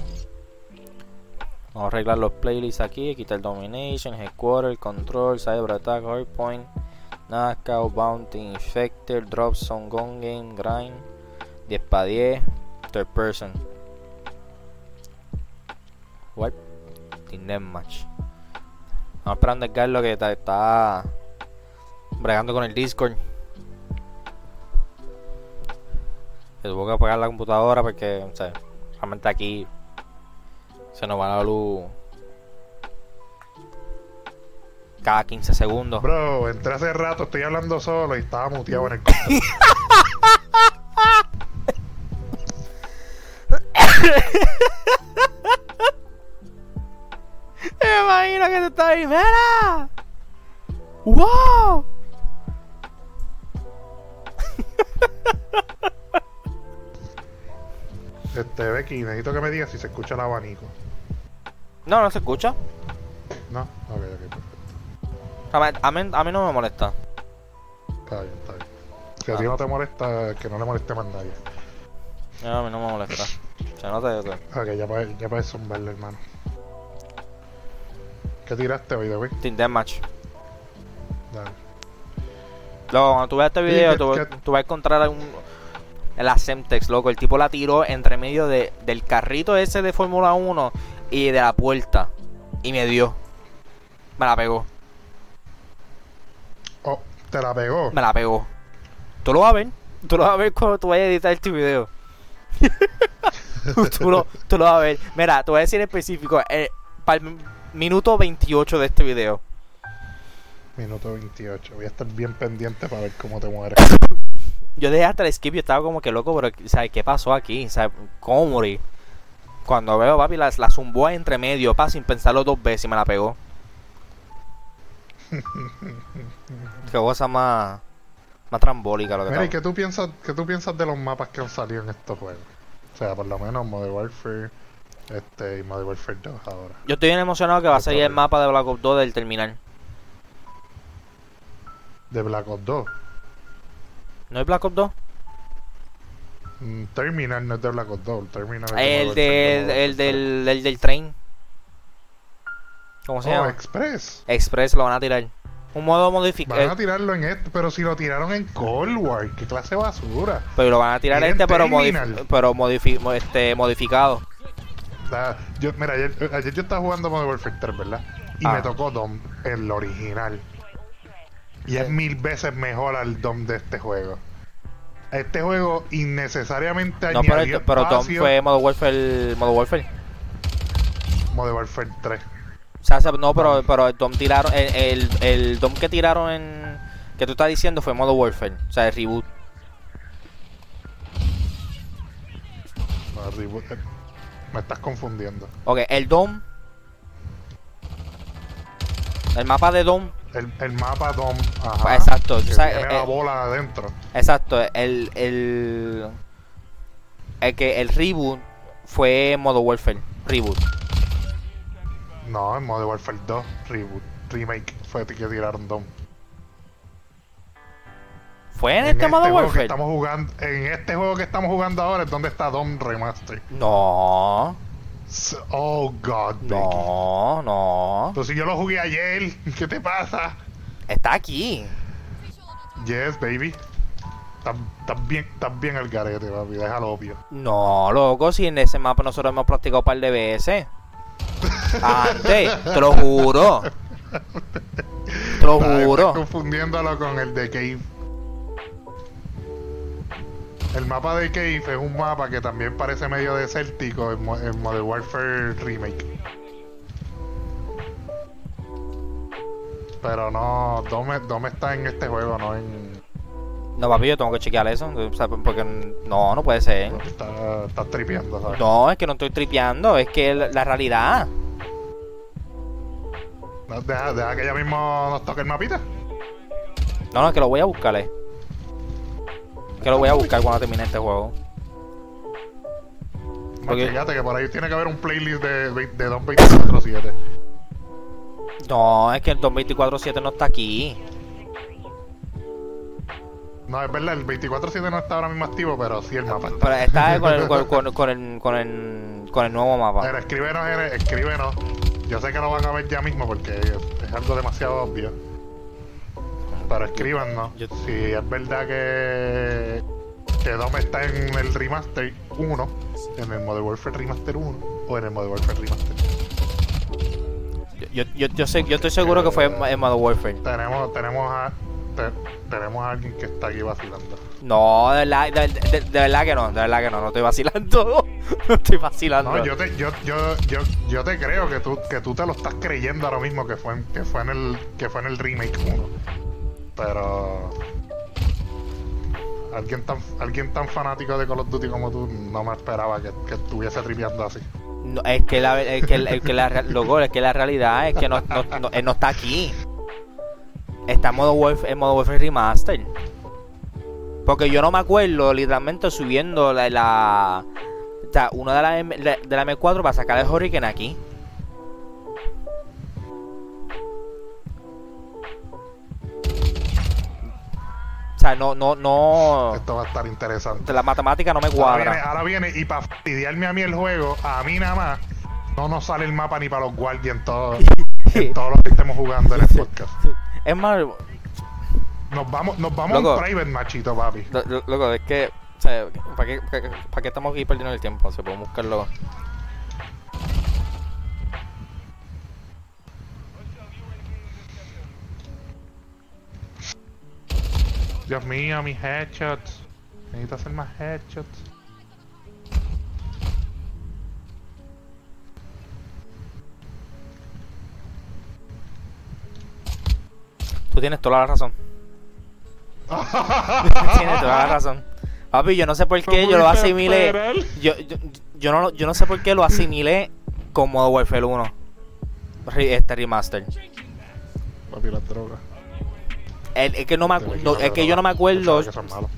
[SPEAKER 2] Vamos a arreglar los playlists aquí. Quitar Domination, Headquarter, Control, Cyber Attack, Hardpoint, Knockout, Bounty, Infector, Drop Zone, Gun Game, Grind, 10 para 10, Third Person. What? Team Deathmatch. Estamos esperando a Carlos que está, está bregando con el Discord. Que tuvo que apagar la computadora porque, o sea, realmente aquí se nos va la luz cada 15 segundos.
[SPEAKER 1] Bro, entré hace rato, estoy hablando solo y estaba muteado en el
[SPEAKER 2] Me imagino que tú estás ahí. ¡Mira! ¡Wow!
[SPEAKER 1] Este, Becky, necesito que me digas si se escucha el abanico.
[SPEAKER 2] No, no se escucha.
[SPEAKER 1] No, ok, ok, perfecto.
[SPEAKER 2] A mí, a mí, no me molesta.
[SPEAKER 1] Está bien, está bien. Si a ti no te molesta, que no le moleste más nadie.
[SPEAKER 2] No, a mí no me molesta. Se nota que...
[SPEAKER 1] Ok, ya puedes, ya puedes zumbarle, hermano. ¿Qué tiraste hoy de güey?
[SPEAKER 2] Team Deathmatch.
[SPEAKER 1] Dale.
[SPEAKER 2] Luego, cuando tú veas este video,
[SPEAKER 1] que-
[SPEAKER 2] tú,
[SPEAKER 1] que-
[SPEAKER 2] tú vas a encontrar un, la Semtex, loco. El tipo la tiró entre medio de, del carrito ese de Fórmula 1 y de la puerta. Y me dio. Me la pegó.
[SPEAKER 1] Oh, te la pegó.
[SPEAKER 2] Me la pegó. Tú lo vas a ver. Tú lo vas a ver cuando tú vayas a editar este video. tú, lo, tú lo vas a ver. Mira, te voy a decir específico. Eh, para el minuto 28 de este video.
[SPEAKER 1] Minuto 28. Voy a estar bien pendiente para ver cómo te mueres.
[SPEAKER 2] Yo dejé hasta el skip y estaba como que loco, pero ¿sabes qué pasó aquí? ¿Sabes cómo morí? Cuando veo papi la, la zumbó entre medio, pa, sin pensarlo dos veces y me la pegó. Qué cosa más, más trambólica lo que
[SPEAKER 1] Mira, ¿y qué tú, piensas, qué tú piensas de los mapas que han salido en estos juegos? O sea, por lo menos Modern Warfare este, y Modern Warfare 2 ahora.
[SPEAKER 2] Yo estoy bien emocionado que va a salir el mapa de Black Ops 2 del terminal.
[SPEAKER 1] De Black Ops 2.
[SPEAKER 2] ¿No es Black Ops 2?
[SPEAKER 1] Mm, Terminal no es de Black Ops 2. Terminal es
[SPEAKER 2] El,
[SPEAKER 1] Modern
[SPEAKER 2] del, el
[SPEAKER 1] 2.
[SPEAKER 2] del, el del tren. ¿Cómo se
[SPEAKER 1] Oh,
[SPEAKER 2] llama?
[SPEAKER 1] Express.
[SPEAKER 2] Express lo van a tirar. Un modo
[SPEAKER 1] Van a
[SPEAKER 2] modificado.
[SPEAKER 1] tirarlo en este, pero si lo tiraron en Cold War, qué clase de basura.
[SPEAKER 2] Pero lo van a tirar este, pero,
[SPEAKER 1] Terminal.
[SPEAKER 2] pero modifi- mo- este, modificado.
[SPEAKER 1] Yo, mira, ayer, ayer yo estaba jugando Modern Warfare 3, ¿verdad? Y
[SPEAKER 2] Ah.
[SPEAKER 1] me tocó Dom, el original. Y es mil veces mejor al Dom de este juego. Este juego innecesariamente
[SPEAKER 2] No, pero,
[SPEAKER 1] añadió
[SPEAKER 2] pero
[SPEAKER 1] espacio.
[SPEAKER 2] fue Modern Warfare, Modern Warfare.
[SPEAKER 1] Modern Warfare 3.
[SPEAKER 2] O sea, se- no, pero, pero el Dom tiraron, el, el, el Dom que tiraron en, que tú estás diciendo fue Modern Warfare, o sea, el reboot.
[SPEAKER 1] No, reboot, eh, Me estás confundiendo.
[SPEAKER 2] Ok, el Dom, el mapa de Dom,
[SPEAKER 1] El, el mapa Dom. Ajá,
[SPEAKER 2] Pues, exacto,
[SPEAKER 1] Que
[SPEAKER 2] sea,
[SPEAKER 1] tiene la
[SPEAKER 2] eh,
[SPEAKER 1] bola adentro.
[SPEAKER 2] exacto, el, el, el que el reboot fue Modern Warfare, reboot.
[SPEAKER 1] No, en Modern Warfare 2, reboot, remake, fue que tiraron Dom.
[SPEAKER 2] ¿Fue en, este Modern
[SPEAKER 1] juego que
[SPEAKER 2] Warfare?
[SPEAKER 1] estamos jugando, en este juego que estamos jugando ahora es donde está Dom Remaster.
[SPEAKER 2] No,
[SPEAKER 1] Oh God, Becky.
[SPEAKER 2] no, no,
[SPEAKER 1] Entonces yo lo jugué ayer. ¿Qué te pasa?
[SPEAKER 2] está aquí.
[SPEAKER 1] Yes, baby. Estás estás bien, estás bien al garete, papi. Déjalo obvio.
[SPEAKER 2] No, loco, si en ese mapa nosotros hemos practicado un par de veces. Antes, te lo juro. Te lo
[SPEAKER 1] Estás-
[SPEAKER 2] juro.
[SPEAKER 1] estás confundiéndolo con el de Cave. El mapa de Cave es un mapa que también parece medio desértico en, Mo- en Modern Warfare Remake. Pero no, Dome, Dome está en este juego, no en.
[SPEAKER 2] No, papi, yo tengo que chequear eso. porque no, no puede ser.
[SPEAKER 1] Está, está tripeando, ¿sabes?
[SPEAKER 2] No, es que no estoy tripeando, es que la realidad.
[SPEAKER 1] No, Deja, deja que ya mismo nos toque el mapita.
[SPEAKER 2] No, no, es que lo voy a buscar, eh. Que lo voy a buscar cuando termine este juego. Porque-
[SPEAKER 1] Fíjate que por ahí tiene que haber un playlist de, de Don 24-7.
[SPEAKER 2] No, es que el 224-7 no está aquí.
[SPEAKER 1] No, es verdad, el 24-7 no está ahora mismo activo, pero sí el mapa está.
[SPEAKER 2] Pero está con el, con, con- con el, con el, con el nuevo mapa.
[SPEAKER 1] Pero escríbenos, escríbenos. Yo sé que lo van a ver ya mismo porque es algo demasiado obvio. Pero escríbanos si es verdad que, que Dom está en el Remaster 1, en el Modern Warfare Remaster 1 o en el Modern Warfare Remaster.
[SPEAKER 2] Yo, yo, yo, sé, yo estoy seguro que fue en en Modern Warfare.
[SPEAKER 1] Tenemos, tenemos a te- tenemos a alguien que está aquí vacilando.
[SPEAKER 2] No, de verdad, de, de- de verdad que no, de verdad que no, no estoy vacilando. No estoy vacilando.
[SPEAKER 1] No, yo te, yo, yo, yo, yo te creo que tú, que tú te lo estás creyendo ahora mismo que fue en, que fue en el que fue en el remake 1. Pero alguien tan alguien tan fanático de Call of Duty como tú no me esperaba que, que estuviese tripeando así.
[SPEAKER 2] No, es que la, es que, es que la, loco, es que la realidad es que no, no, no- él no está aquí. Está en modo Warfare, en modo Warfare Remaster. Porque yo no me acuerdo literalmente subiendo la, la, O sea, uno de la, M, de la M4 para sacar el Hurricane aquí. O sea, no, no, no.
[SPEAKER 1] Esto va a estar interesante.
[SPEAKER 2] La matemática no me cuadra.
[SPEAKER 1] Ahora viene, ahora viene y para fastidiarme a mí el juego, a mí nada más, no nos sale el mapa ni para los guardians todo, en todo lo que estemos jugando en el podcast.
[SPEAKER 2] Es más,
[SPEAKER 1] Nos vamos, nos vamos a
[SPEAKER 2] Loco.
[SPEAKER 1] un private machito, papi.
[SPEAKER 2] lo- lo- loco, es que. O sea, ¿para qué, para, qué, para qué estamos aquí perdiendo el tiempo? Se puede buscarlo.
[SPEAKER 1] Dios mío, mis headshots. Necesito hacer más headshots.
[SPEAKER 2] Tú tienes toda la razón. tienes toda la razón. Papi, yo no sé por qué yo lo asimilé. Yo, yo, yo no, yo no sé por qué lo asimilé con Modern Warfare 1. Re- Este remaster.
[SPEAKER 1] Papi, las drogas.
[SPEAKER 2] El- Es que, no me, es que yo no me acuerdo.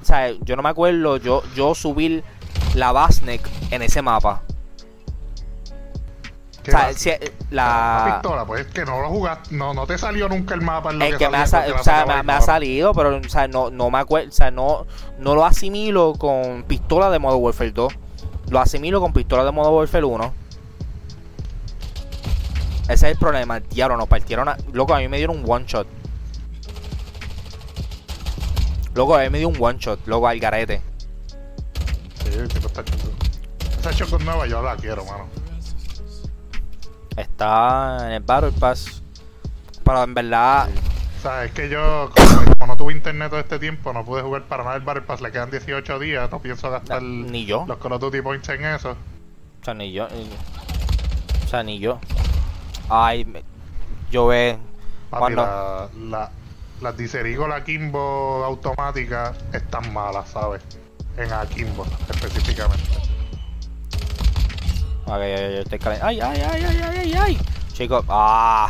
[SPEAKER 2] O sea, yo no me acuerdo yo, yo subir la Basnek en ese mapa.
[SPEAKER 1] ¿Qué
[SPEAKER 2] O sea, si-
[SPEAKER 1] La
[SPEAKER 2] la.
[SPEAKER 1] pistola, pues es que no lo jugaste, no, no te salió nunca el mapa en lo que,
[SPEAKER 2] que me ha,
[SPEAKER 1] salió,
[SPEAKER 2] sa-
[SPEAKER 1] porque
[SPEAKER 2] o sea, me, me ha salido, pero o sea, no, no me acuerdo, o sea, no, no lo asimilo con pistola de Modern Warfare 2. Lo asimilo con pistola de Modern Warfare 1. Ese es el problema, diablo, nos partieron a... Loco, a mí me dieron un one shot. Loco, a mí me dio un one shot, loco, al garete.
[SPEAKER 1] Sí, el tipo está chulo. Esa shotgun nueva yo la quiero, mano.
[SPEAKER 2] Está en el Battle Pass. Pero en verdad,
[SPEAKER 1] O sea, es que yo, como, como no tuve internet todo este tiempo, no pude jugar para nada el Battle Pass. Le quedan 18 días, no pienso gastar
[SPEAKER 2] ni yo.
[SPEAKER 1] los Call of Duty Points en eso.
[SPEAKER 2] O sea, ni yo. ni- o sea, ni yo. Ay, me- yo ve.
[SPEAKER 1] Papi,
[SPEAKER 2] Cuando-
[SPEAKER 1] la, la, las Dicerigo, la Kimbo automática están malas, ¿sabes? En Akimbo, específicamente.
[SPEAKER 2] Ok, ay, ay, estoy calen- Ay, ay, ay, ay, ay, ay, ay. Chicos, ah.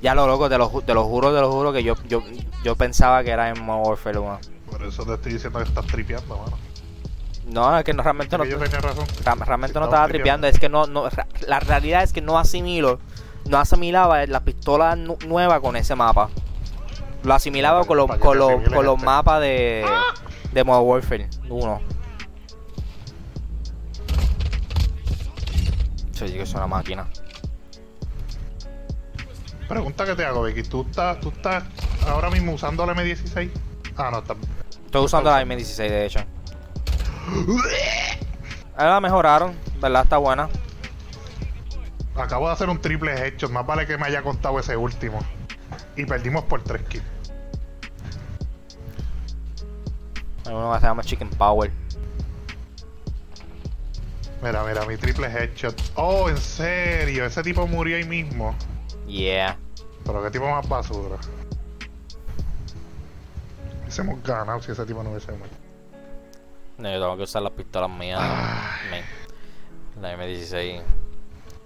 [SPEAKER 2] Ya lo loco, te lo, ju- te lo juro, te lo juro que yo, yo, yo pensaba que era en Modern Warfare 1.
[SPEAKER 1] Por eso te estoy diciendo que estás tripeando, mano.
[SPEAKER 2] No, es que no, realmente no.
[SPEAKER 1] Yo tenía razón.
[SPEAKER 2] ra- realmente no
[SPEAKER 1] estaba
[SPEAKER 2] tripeando, es que no, no, la realidad es que no asimilo, no asimilaba la pistola nu- nueva con ese mapa. Lo asimilaba con
[SPEAKER 1] que
[SPEAKER 2] con
[SPEAKER 1] asimiles
[SPEAKER 2] con los
[SPEAKER 1] este.
[SPEAKER 2] mapas de, de Modern Warfare 1. Que es una máquina.
[SPEAKER 1] Pregunta que te hago, Vicky. ¿Tú estás, ¿Tú estás ahora mismo usando la M16? Ah, no, está.
[SPEAKER 2] Estoy usando la M16 de hecho. Ah, La mejoraron, ¿verdad? Está buena.
[SPEAKER 1] Acabo de hacer un triple headshot. Más vale que me haya contado ese último. Y perdimos por 3 kills.
[SPEAKER 2] Uno que se llama Chicken Power.
[SPEAKER 1] Mira, mira, mi triple headshot. Oh, en serio. Ese tipo murió ahí mismo.
[SPEAKER 2] Yeah.
[SPEAKER 1] Pero qué tipo más basura. Hubiésemos ganado si ese tipo no hubiese muerto.
[SPEAKER 2] No, yo tengo que usar las pistolas mías. La M16.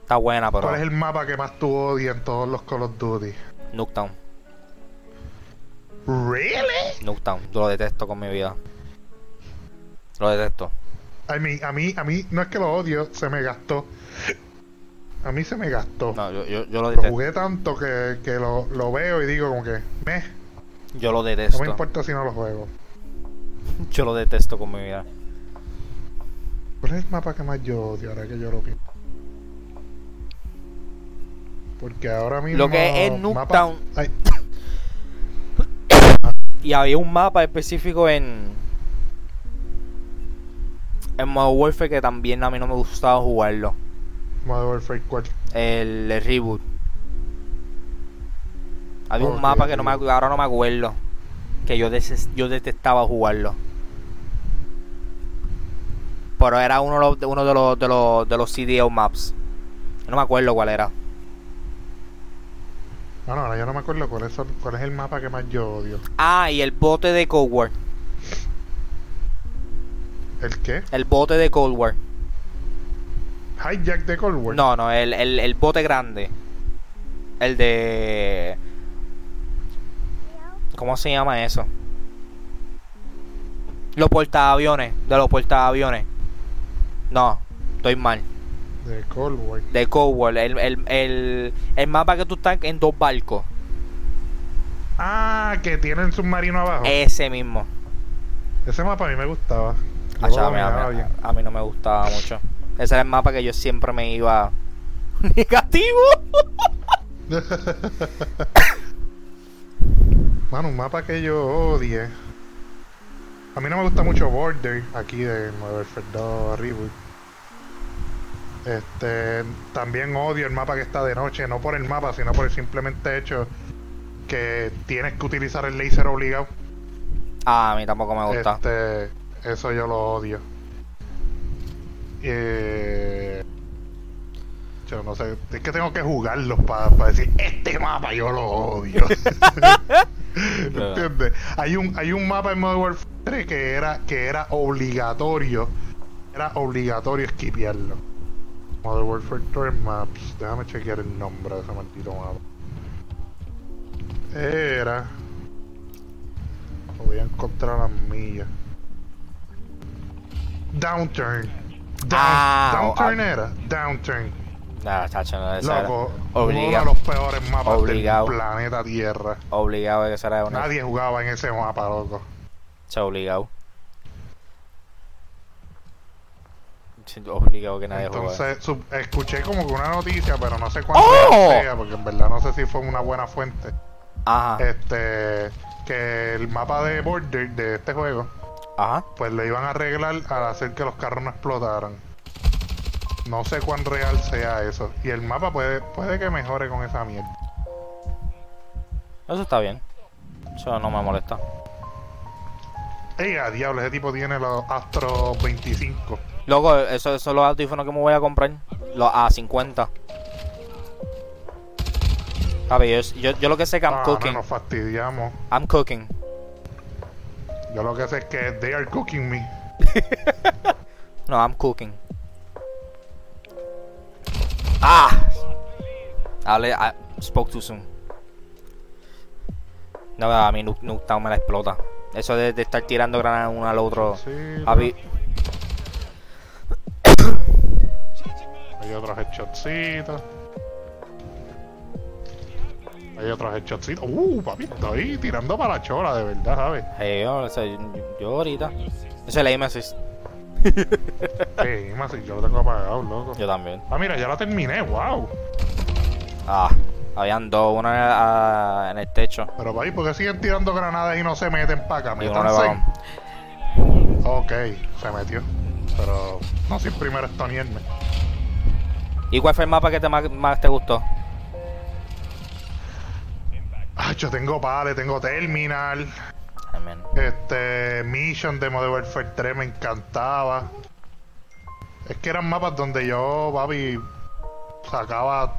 [SPEAKER 2] Está buena, pero.
[SPEAKER 1] ¿Cuál es el mapa que más tú odias en todos los Call of Duty?
[SPEAKER 2] Nuketown.
[SPEAKER 1] ¿Really?
[SPEAKER 2] Nuketown. Yo lo detesto con mi vida. Lo detesto.
[SPEAKER 1] A mí, a mí, a mí, no es que lo odio, se me gastó. A mí se me gastó.
[SPEAKER 2] No, yo, yo, yo lo
[SPEAKER 1] Lo
[SPEAKER 2] detesto.
[SPEAKER 1] jugué tanto que, que lo, lo veo y digo como que, meh,
[SPEAKER 2] Yo lo
[SPEAKER 1] no me
[SPEAKER 2] detesto.
[SPEAKER 1] importa si no lo juego.
[SPEAKER 2] Yo lo detesto con mi vida.
[SPEAKER 1] ¿Cuál es el mapa que más yo odio ahora que yo lo pienso? Porque ahora mismo...
[SPEAKER 2] Lo que es
[SPEAKER 1] mapa-
[SPEAKER 2] Nuketown.
[SPEAKER 1] Ay,
[SPEAKER 2] Y había un mapa específico en. En Modern Warfare que también a mí no me gustaba jugarlo.
[SPEAKER 1] Modern Warfare 4.
[SPEAKER 2] El, el reboot. Había un mapa que no me, ahora no me acuerdo. Que yo, deses- yo detestaba jugarlo. Pero era uno, de los- uno de los de los de los CDO maps. No me acuerdo cuál era.
[SPEAKER 1] No, no, ahora yo no me acuerdo cuál es, cuál es el mapa que más yo odio.
[SPEAKER 2] Ah, y el bote de Cold War.
[SPEAKER 1] ¿El qué?
[SPEAKER 2] El bote de Cold War.
[SPEAKER 1] Hijack de Cold War.
[SPEAKER 2] No, no, el, el, el bote grande. El de. ¿Cómo se llama eso? Los portaaviones. De los portaaviones. No, estoy mal.
[SPEAKER 1] De Cold War.
[SPEAKER 2] De Cold War. El, el, el, el mapa que tú estás en dos barcos.
[SPEAKER 1] Ah, que tienen submarino abajo.
[SPEAKER 2] Ese mismo.
[SPEAKER 1] Ese mapa a mí me gustaba. Yo
[SPEAKER 2] Acho,
[SPEAKER 1] lo
[SPEAKER 2] a, mí, a
[SPEAKER 1] dominaba
[SPEAKER 2] mí-
[SPEAKER 1] bien.
[SPEAKER 2] a mí no me gustaba mucho. Ese era el mapa que yo siempre me iba negativo.
[SPEAKER 1] Mano, un mapa que yo odie. A mí no me gusta mucho Border aquí de Modern Warfare 2 Reboot. Este, también odio el mapa que está de noche, no por el mapa, sino por el simplemente hecho que tienes que utilizar el laser obligado.
[SPEAKER 2] Ah, a mí tampoco me gusta.
[SPEAKER 1] Este, eso yo lo odio. Eh, yo no sé, es que tengo que jugarlos para decir, este mapa yo lo odio. ¿Entiendes? Hay un, hay un mapa en Modern Warfare 3 que era, que era obligatorio. Era obligatorio esquipearlo. Modern Warfare 3 Maps. Déjame chequear el nombre de ese maldito mapa. Era. Lo voy a encontrar a las millas. Downturn. Down-
[SPEAKER 2] Ah,
[SPEAKER 1] Downturn
[SPEAKER 2] ah.
[SPEAKER 1] era. Downturn.
[SPEAKER 2] Nah, chacho, no, ese era
[SPEAKER 1] Loco, uno de
[SPEAKER 2] obligado.
[SPEAKER 1] los peores mapas
[SPEAKER 2] Obligado.
[SPEAKER 1] del planeta Tierra.
[SPEAKER 2] Obligado que ese era una.
[SPEAKER 1] Nadie jugaba en ese mapa, loco.
[SPEAKER 2] Che, obligado. Obligado que nadie.
[SPEAKER 1] Entonces, sub- escuché como que una noticia, pero no sé cuánto
[SPEAKER 2] ¡Oh!
[SPEAKER 1] sea, porque en verdad no sé si fue una buena fuente.
[SPEAKER 2] Ajá.
[SPEAKER 1] Este, que el mapa de Border de este juego,
[SPEAKER 2] Ajá.
[SPEAKER 1] pues lo iban a arreglar al hacer que los carros no explotaran. No sé cuán real sea eso. Y el mapa puede, puede que mejore con esa mierda.
[SPEAKER 2] Eso está bien. Eso no me molesta.
[SPEAKER 1] Ey, a diablo, ese tipo tiene los Astro 25.
[SPEAKER 2] Loco, eso, esos son los audífonos que me voy a comprar. Los A50. Papi, yo, yo, yo lo que sé que I'm
[SPEAKER 1] Ah, no,
[SPEAKER 2] cooking.
[SPEAKER 1] nos fastidiamos.
[SPEAKER 2] I'm cooking.
[SPEAKER 1] Yo lo que sé es que they are cooking me.
[SPEAKER 2] No, I'm cooking. Ah! Hable, I spoke too soon. No, a mí Nuke Nuketown me la explota. Eso de, de estar tirando granadas uno al otro.
[SPEAKER 1] Sí, Hay otros headshotcitos. Hay otros headshotcitos. Uh, papi, estoy tirando para la chola, de verdad, ¿sabes?
[SPEAKER 2] hey, yo, o sea, yo, yo ahorita. Eso es el aim assist.
[SPEAKER 1] Sí, si yo lo tengo apagado, loco.
[SPEAKER 2] Yo también.
[SPEAKER 1] Ah, mira, ya la terminé, wow.
[SPEAKER 2] Ah, habían dos, una en el, ah, en el techo.
[SPEAKER 1] Pero, papi, ¿por qué siguen tirando granadas y no se meten para acá? Métanse. Ok, se metió. Pero no el primero estonearme.
[SPEAKER 2] ¿Y cuál fue el mapa que te más, más te gustó?
[SPEAKER 1] Ah, yo tengo Pale, tengo Terminal.
[SPEAKER 2] Amén.
[SPEAKER 1] Este, Mission de Modern Warfare 3 me encantaba. Es que eran mapas donde yo, papi, sacaba.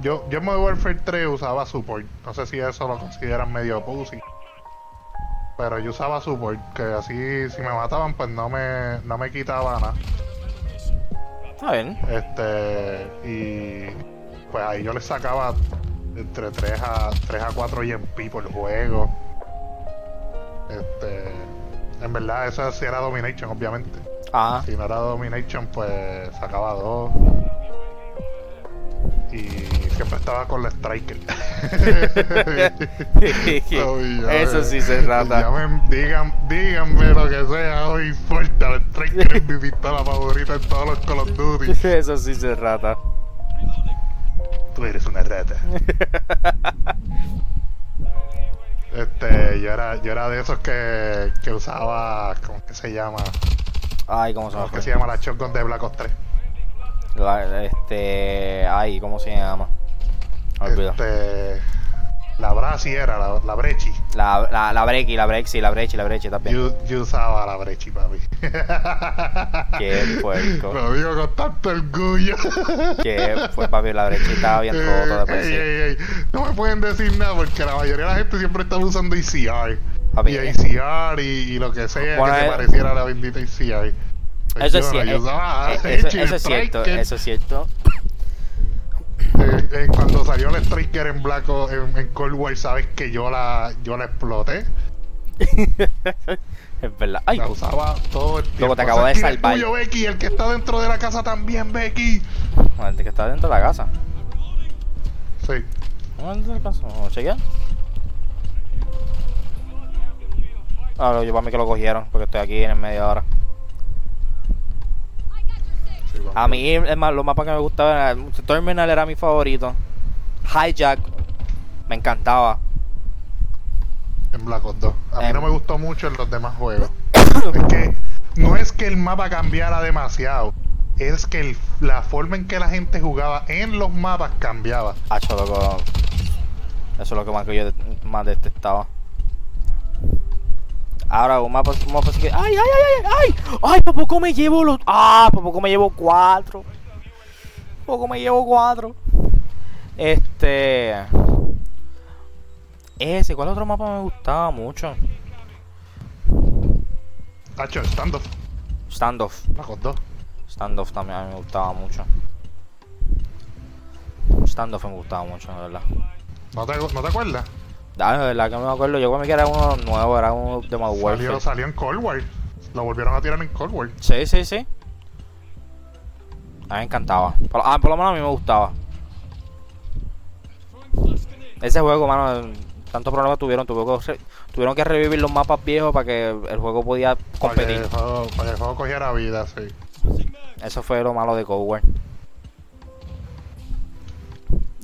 [SPEAKER 1] Yo, yo en Modern Warfare 3 usaba support. No sé si eso lo consideran medio pussy. Pero yo usaba support, que así si me mataban, pues no me, no me quitaba nada.
[SPEAKER 2] Está bien.
[SPEAKER 1] Este, y pues ahí yo le sacaba entre 3 a 3 a 4 EMP por juego. Este, en verdad eso sí era Domination, obviamente.
[SPEAKER 2] Ajá.
[SPEAKER 1] Si no era Domination, pues sacaba 2. Y siempre estaba con la Striker.
[SPEAKER 2] Eso sí se rata.
[SPEAKER 1] Llamen- digan, díganme lo que sea, me importa. La Striker es mi pistola favorita en todos los Call of Duty.
[SPEAKER 2] Eso sí se rata.
[SPEAKER 1] Tú eres una rata. Este, yo era, yo era de esos que, que usaba, ¿cómo que se llama?
[SPEAKER 2] Ay, ¿cómo se
[SPEAKER 1] ¿Cómo
[SPEAKER 2] llama?
[SPEAKER 1] es que se llama la shotgun de Black Ops 3?
[SPEAKER 2] La- este. Ay, ¿cómo se llama? Me olvidó.
[SPEAKER 1] Este, la Brasi era, la, la Brechi.
[SPEAKER 2] La, la, la Breaky, la Brexy, la Brechi, la Brechi también.
[SPEAKER 1] Yo, yo usaba la Brechi, papi.
[SPEAKER 2] Qué puerco.
[SPEAKER 1] Lo digo con tanto orgullo.
[SPEAKER 2] Que fue papi, la Brechi estaba bien roto después.
[SPEAKER 1] Ey,
[SPEAKER 2] sí.
[SPEAKER 1] ey, ey. No me pueden decir nada porque la mayoría de la gente siempre estaba usando ICR.
[SPEAKER 2] Papi,
[SPEAKER 1] y
[SPEAKER 2] eh.
[SPEAKER 1] ICR y, y lo que sea
[SPEAKER 2] Bueno,
[SPEAKER 1] que se
[SPEAKER 2] eh,
[SPEAKER 1] pareciera a la bendita ICR. Pues
[SPEAKER 2] Eso
[SPEAKER 1] yo
[SPEAKER 2] es,
[SPEAKER 1] no,
[SPEAKER 2] eso, es cierto, eso es cierto.
[SPEAKER 1] Eh, eh, cuando salió el Striker en Black O- en, en Cold War, sabes que yo la, yo la exploté.
[SPEAKER 2] es verdad. Ay,
[SPEAKER 1] La usaba todo el tiempo.
[SPEAKER 2] te acabo de
[SPEAKER 1] Ese skin es
[SPEAKER 2] salvar.
[SPEAKER 1] tuyo, Becky, el que está dentro de la casa también, Becky.
[SPEAKER 2] el que está dentro de la casa.
[SPEAKER 1] Sí.
[SPEAKER 2] ¿Dónde está la casa? ¿Vamos a chequear? Ah, yo para mí que lo cogieron, porque estoy aquí en el media hora. A mí, es más, los mapas que me gustaban, Terminal era mi favorito. Hijack, me encantaba.
[SPEAKER 1] En Black Ops 2. A mí
[SPEAKER 2] Em.
[SPEAKER 1] no me gustó mucho en los demás juegos. es que no es que el mapa cambiara demasiado. Es que el- la forma en que la gente jugaba en los mapas cambiaba.
[SPEAKER 2] Hacho, loco. Eso es lo que más que yo más detestaba. Ahora, un mapa, un mapa así que. ¡Ay, ay, ay, ay! ¡Ay! ¡Ay! ¿Por poco me llevo los.? ¡Ah! ¿Por poco me llevo cuatro? ¿Por poco me llevo cuatro? Este. Ese, ¿cuál otro mapa me gustaba mucho?
[SPEAKER 1] Tacho, standoff.
[SPEAKER 2] Standoff.
[SPEAKER 1] Ops 2.
[SPEAKER 2] Standoff también a mí me gustaba mucho. Standoff me gustaba mucho, de verdad.
[SPEAKER 1] ¿No te, ¿No te acuerdas?
[SPEAKER 2] Ah, de verdad que no me acuerdo. Yo creo que era uno nuevo, era uno de Warfare.
[SPEAKER 1] Salió, salió en Cold War. Lo volvieron a tirar en Cold War.
[SPEAKER 2] Sí, sí, sí. A mí me encantaba. Por, ah, por lo menos a mí me gustaba. Ese juego, mano, tantos problemas tuvieron. Tuvo que tuvieron que revivir los mapas viejos para que el juego podía
[SPEAKER 1] Para que,
[SPEAKER 2] competir.
[SPEAKER 1] el juego, para que el juego cogiera vida, sí.
[SPEAKER 2] Eso fue lo malo de Cold War.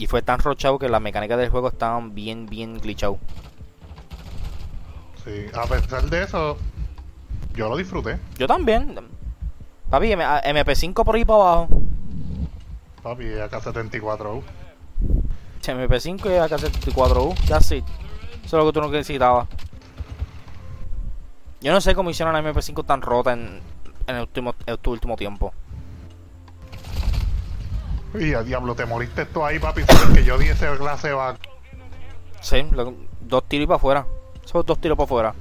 [SPEAKER 2] Y fue tan rochado que las mecánicas del juego estaban bien, bien glitchadas.
[SPEAKER 1] Sí. A pesar de eso, yo lo disfruté.
[SPEAKER 2] Yo también. Papi, M- a- MP5 por ahí para abajo.
[SPEAKER 1] Papi, AK-74U.
[SPEAKER 2] MP5 y AK-74U. That's it. Eso es lo que tú no necesitabas. Yo no sé cómo hicieron la MP5 tan rota en, en el último, en este último tiempo.
[SPEAKER 1] Y a diablo, te moriste tú ahí, papi. Sabes que yo di ese clase va.
[SPEAKER 2] Sí, lo- dos tiros para afuera. Esos dos tiros para afuera.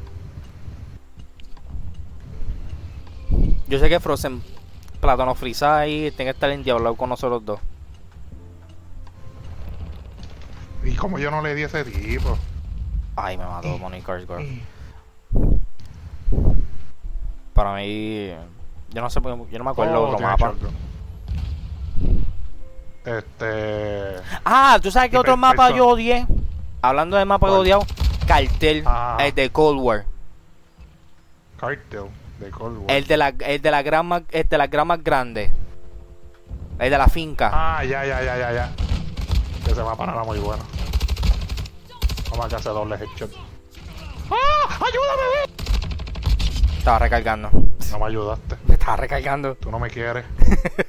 [SPEAKER 2] Yo sé que Frozen Plátano Frisa ahí tiene que estar endiablado con nosotros dos.
[SPEAKER 1] Y como yo no le di ese tipo.
[SPEAKER 2] Ay, me mató Money Carsguard. Para mí, yo no sé, yo no me acuerdo
[SPEAKER 1] Oh,
[SPEAKER 2] los mapas.
[SPEAKER 1] shotgun. Este.
[SPEAKER 2] Ah, ¿tú sabes qué
[SPEAKER 1] Y
[SPEAKER 2] otro mapa yo odié? Hablando de mapas
[SPEAKER 1] ¿Cuál?
[SPEAKER 2] odiados, Cartel,
[SPEAKER 1] Ah.
[SPEAKER 2] el de Cold War.
[SPEAKER 1] Cartel de Cold War.
[SPEAKER 2] El de la, el de la gran más, el de la gran más grande. El de la finca.
[SPEAKER 1] Ah, ya, ya, ya, ya, ya. Ese mapa no era muy bueno. Vamos a que hace doble headshot. ¡Ah! ¡Ayúdame!
[SPEAKER 2] Estaba recargando.
[SPEAKER 1] No me ayudaste.
[SPEAKER 2] Me estaba recargando.
[SPEAKER 1] Tú no me quieres.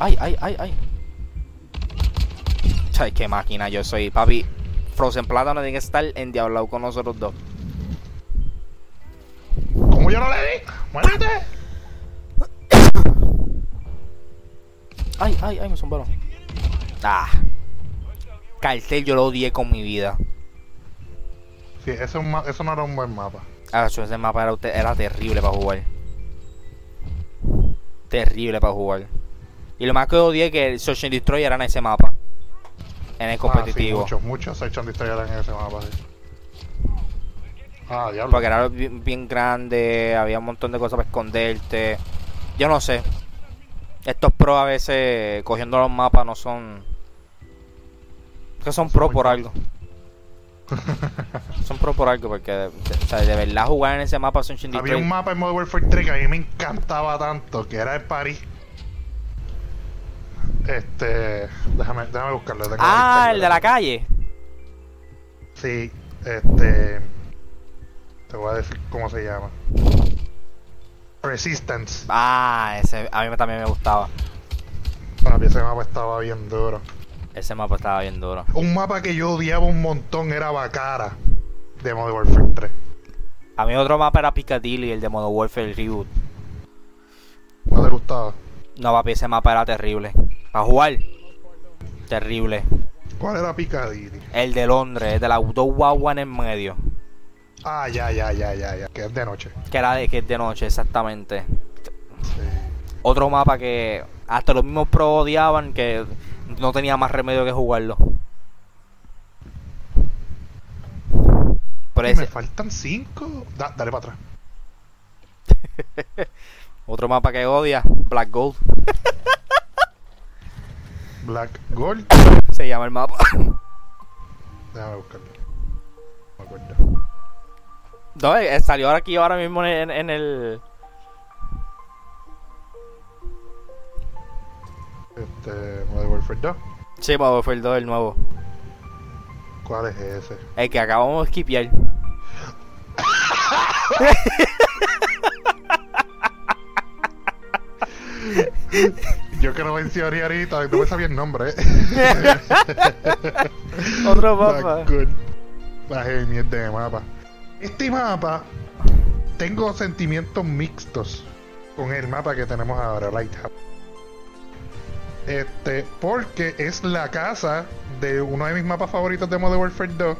[SPEAKER 2] Ay, ay, ay, ay. Ay, qué máquina yo soy, papi. Frozen Plátano tiene que estar endiablado con nosotros dos.
[SPEAKER 1] ¿Cómo yo no le di? ¡Muérete!
[SPEAKER 2] Ay, ay, ay, me zumbaron. Ah. Cartel yo lo odié con mi vida.
[SPEAKER 1] Sí, ese es un ma- eso no era un buen mapa.
[SPEAKER 2] Ah, eso, ese mapa era, era terrible para jugar. Terrible para jugar. Y lo más que odié es que el Search and Destroy era en ese mapa. En el competitivo.
[SPEAKER 1] Ah, sí, muchos, muchos se echan destroyer en ese mapa. sí. Ah, diablo.
[SPEAKER 2] porque era bien, bien grande, había un montón de cosas para esconderte. Yo no sé. Estos pros a veces cogiendo los mapas no son. Que son
[SPEAKER 1] Son
[SPEAKER 2] pro por algo. son pro por algo, porque de, de- o sea, de verdad jugar en ese mapa Search and
[SPEAKER 1] Había
[SPEAKER 2] Destroy.
[SPEAKER 1] un mapa en Modern Warfare 3 que a mí me encantaba tanto, que era el París. Este. Déjame, déjame buscarlo. tengo
[SPEAKER 2] Ah, el de la calle.
[SPEAKER 1] Sí, este. Te voy a decir cómo se llama. Resistance.
[SPEAKER 2] Ah, ese a mí también me gustaba.
[SPEAKER 1] Papi, ese mapa estaba bien duro.
[SPEAKER 2] Ese mapa estaba bien duro.
[SPEAKER 1] Un mapa que yo odiaba un montón era Bacara de Modern Warfare 3.
[SPEAKER 2] A mí otro mapa era Piccadilly, el de Modern Warfare Reboot.
[SPEAKER 1] ¿No te gustaba?
[SPEAKER 2] No, papi, ese mapa era terrible. Para jugar, terrible.
[SPEAKER 1] ¿Cuál era Piccadilly?
[SPEAKER 2] El de Londres, el de la dos guagua en el medio.
[SPEAKER 1] Ah, ya, ya, ya, ya, ya. Que es de noche.
[SPEAKER 2] Que era de que es de noche, exactamente.
[SPEAKER 1] Sí.
[SPEAKER 2] Otro mapa que hasta los mismos pro odiaban que no tenía más remedio que jugarlo. Por
[SPEAKER 1] Y
[SPEAKER 2] ese-
[SPEAKER 1] me faltan cinco. Da- dale para atrás.
[SPEAKER 2] Otro mapa que odia, Black Gold.
[SPEAKER 1] Black Gold.
[SPEAKER 2] Se llama el mapa.
[SPEAKER 1] Déjame buscarlo. No me acuerdo.
[SPEAKER 2] No, eh, salió ahora aquí ahora mismo en, en el.
[SPEAKER 1] Este. Modern Warfare 2.
[SPEAKER 2] Sí, Modern Warfare 2, el nuevo.
[SPEAKER 1] ¿Cuál es ese?
[SPEAKER 2] El que acabamos de skipear.
[SPEAKER 1] Yo que vencí a ahorita, no me sabía el nombre, ¿eh?
[SPEAKER 2] Otro mapa.
[SPEAKER 1] Baje mierda de mapa. Este mapa. Tengo sentimientos mixtos con el mapa que tenemos ahora, Lighthouse. Este, porque es la casa de uno de mis mapas favoritos de Modern Warfare 2.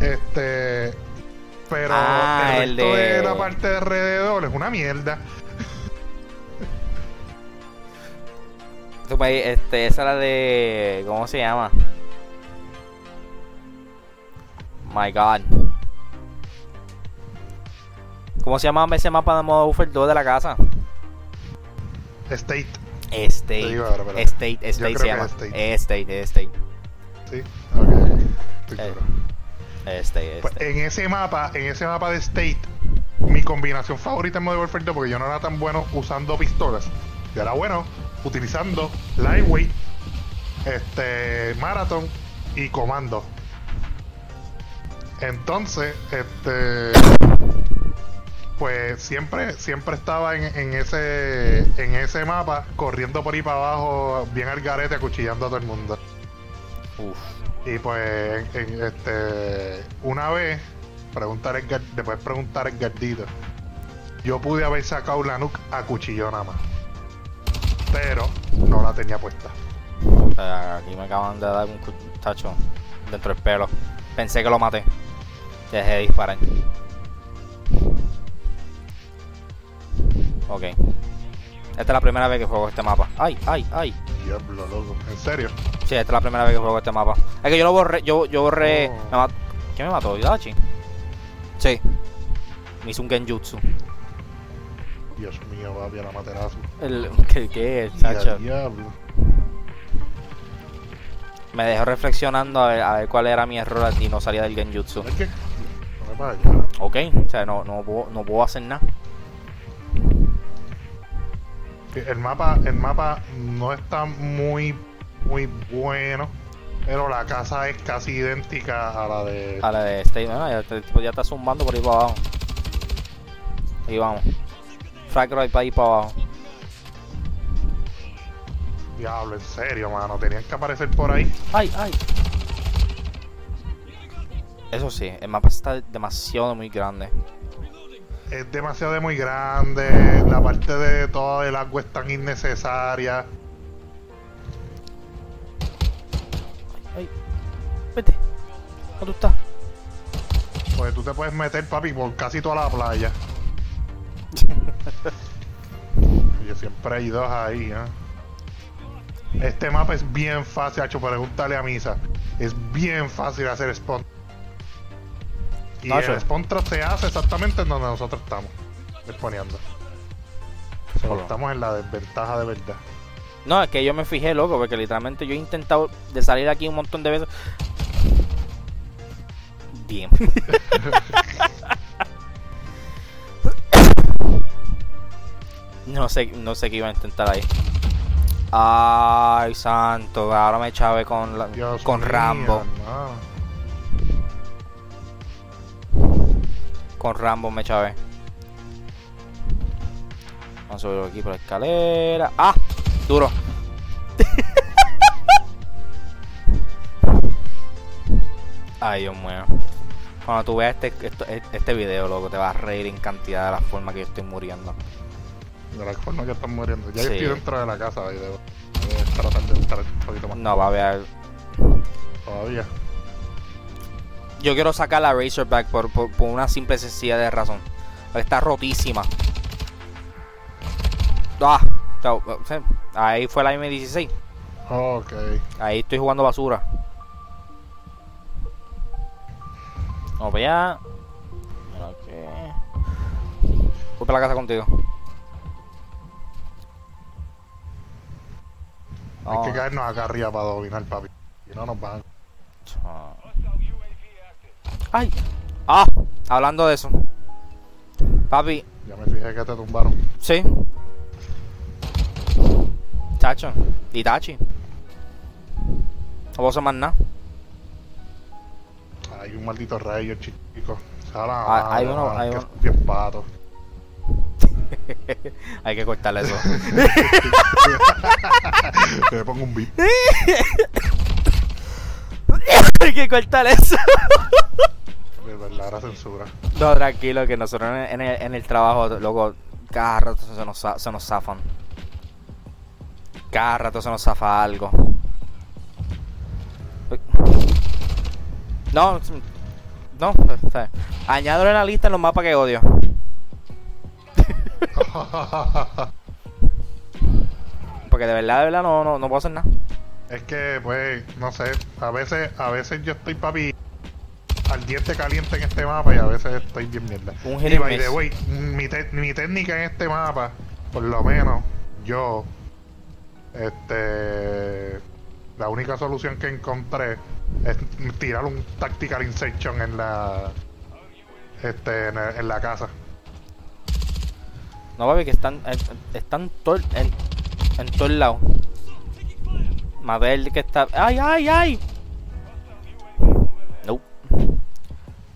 [SPEAKER 1] Este. Pero
[SPEAKER 2] Ah,
[SPEAKER 1] el
[SPEAKER 2] el
[SPEAKER 1] resto de...
[SPEAKER 2] de-
[SPEAKER 1] la parte de alrededor es una mierda.
[SPEAKER 2] Este, esa era de. ¿Cómo se llama? My God. ¿Cómo se llamaba ese mapa de Modern Warfare 2 de la casa?
[SPEAKER 1] State,
[SPEAKER 2] State.
[SPEAKER 1] Te digo.
[SPEAKER 2] State, State
[SPEAKER 1] creo
[SPEAKER 2] se
[SPEAKER 1] que
[SPEAKER 2] llama.
[SPEAKER 1] es State.
[SPEAKER 2] State, State.
[SPEAKER 1] sí. Ok. Estoy
[SPEAKER 2] Eh,
[SPEAKER 1] seguro.
[SPEAKER 2] State,
[SPEAKER 1] Pues, en ese mapa, en ese mapa de State, mi combinación favorita en Modern Warfare 2, porque yo no era tan bueno usando pistolas, yo era bueno utilizando Lightweight, este, Marathon y Comando. Entonces, este, pues siempre, siempre estaba en, en ese, en ese mapa, corriendo por ahí para abajo, bien al garete, acuchillando a todo el mundo.
[SPEAKER 2] Uf.
[SPEAKER 1] Y pues, en- en, este, una vez, preguntar el, después preguntar el gardito, yo pude haber sacado la nuke a cuchillo nada más. Pero no la tenía puesta.
[SPEAKER 2] Aquí me acaban de dar un tacho dentro del pelo. Pensé que lo maté. Dejé de disparar. Ok. Esta es la primera vez que juego este mapa. Ay, ay, ay.
[SPEAKER 1] Diablo, loco. ¿En serio?
[SPEAKER 2] Sí, esta es la primera vez que juego este mapa. Es que yo lo borré, yo, yo borré.
[SPEAKER 1] Oh.
[SPEAKER 2] Me ¿Quién me mató? ¿Itachi? Sí. Me hizo un genjutsu.
[SPEAKER 1] Dios mío, papi, a la materazo.
[SPEAKER 2] El, ¿Qué, qué chacho? Me dejó reflexionando a ver, a ver cuál era mi error y no salía del genjutsu.
[SPEAKER 1] Es que, no me vaya.
[SPEAKER 2] Ok, o sea, no, no, puedo, no puedo hacer nada.
[SPEAKER 1] El mapa, el mapa no está muy, muy bueno. Pero la casa es casi idéntica a la de.
[SPEAKER 2] A la de State, bueno, ya, este ya está zumbando por ahí para abajo. Ahí vamos. Right para ahí para abajo.
[SPEAKER 1] Diablo, en serio, mano. Tenían que aparecer por ahí.
[SPEAKER 2] Ay, ay. Eso sí, el mapa está demasiado muy grande.
[SPEAKER 1] Es demasiado de muy grande. La parte de todo el agua es tan innecesaria.
[SPEAKER 2] Ay, vete. ¿Dónde tú estás?
[SPEAKER 1] Pues tú te puedes meter, papi, por casi toda la playa. Yo siempre hay dos ahí, ¿eh? Este mapa es bien fácil, hecho pregúntale a Misa. Es bien fácil hacer spawn. Y
[SPEAKER 2] Nacho.
[SPEAKER 1] el spawn trap se hace exactamente en donde nosotros estamos. Exponiendo.
[SPEAKER 2] Solo.
[SPEAKER 1] Estamos en la desventaja de verdad.
[SPEAKER 2] No, es que yo me fijé, loco, porque literalmente yo he intentado de salir aquí un montón de veces. Bien. no sé, no sé qué iba a intentar ahí. Ay, santo, ahora me chave con la- con Rambo. Con Rambo me chave. Vamos a subir aquí por la escalera. ¡Ah! Duro. Ay, Dios mío. Cuando tú veas este, esto- este video, loco, te vas a reír en cantidad de la forma que yo estoy muriendo.
[SPEAKER 1] De la forma que están muriendo. Ya yo
[SPEAKER 2] Sí.
[SPEAKER 1] estoy dentro de la casa debo, debo tratar de estar un poquito más
[SPEAKER 2] No, va a ver.
[SPEAKER 1] todavía.
[SPEAKER 2] Yo quiero sacar la Razorback por, por, por una simple y sencilla de razón. Está rotísima. Ah, ahí fue la M16.
[SPEAKER 1] Ok.
[SPEAKER 2] Ahí estoy jugando basura. Vamos para allá. Ok. Voy para la casa contigo.
[SPEAKER 1] Hay que caernos acá arriba para dominar, papi. Si no nos van.
[SPEAKER 2] Ah. ¡Ay! ¡Ah! Hablando de eso. Papi,
[SPEAKER 1] Ya me fijé que te tumbaron.
[SPEAKER 2] sí. Chacho. Itachi. No puedo hacer más nada.
[SPEAKER 1] Hay un maldito rayo, chico. Sala,
[SPEAKER 2] Ah, hay uno-
[SPEAKER 1] mano,
[SPEAKER 2] hay uno.
[SPEAKER 1] es Bien pato.
[SPEAKER 2] Hay que cortarle eso.
[SPEAKER 1] Le pongo un beat.
[SPEAKER 2] Hay que cortarle eso.
[SPEAKER 1] De verdadera censura.
[SPEAKER 2] No, tranquilo, que nosotros en, el, en el trabajo, loco, cada rato se nos, se nos zafan. Cada rato se nos zafa algo. No, no, o sea, añádelo en la lista en los mapas que odio. Porque de verdad, de verdad, no, no, no puedo hacer nada.
[SPEAKER 1] es que, pues, no sé. A veces, a veces yo estoy, papi, al diente caliente en este mapa y a veces estoy bien mierda.
[SPEAKER 2] Un
[SPEAKER 1] y by the way, mi, te- mi técnica en este mapa, por lo menos, yo, este, la única solución que encontré es tirar un tactical insertion en la, este, en, en la casa.
[SPEAKER 2] No, papi, que están, eh, están todo, en, en todos lados. Mabel que está... ¡Ay, ay, ay! No.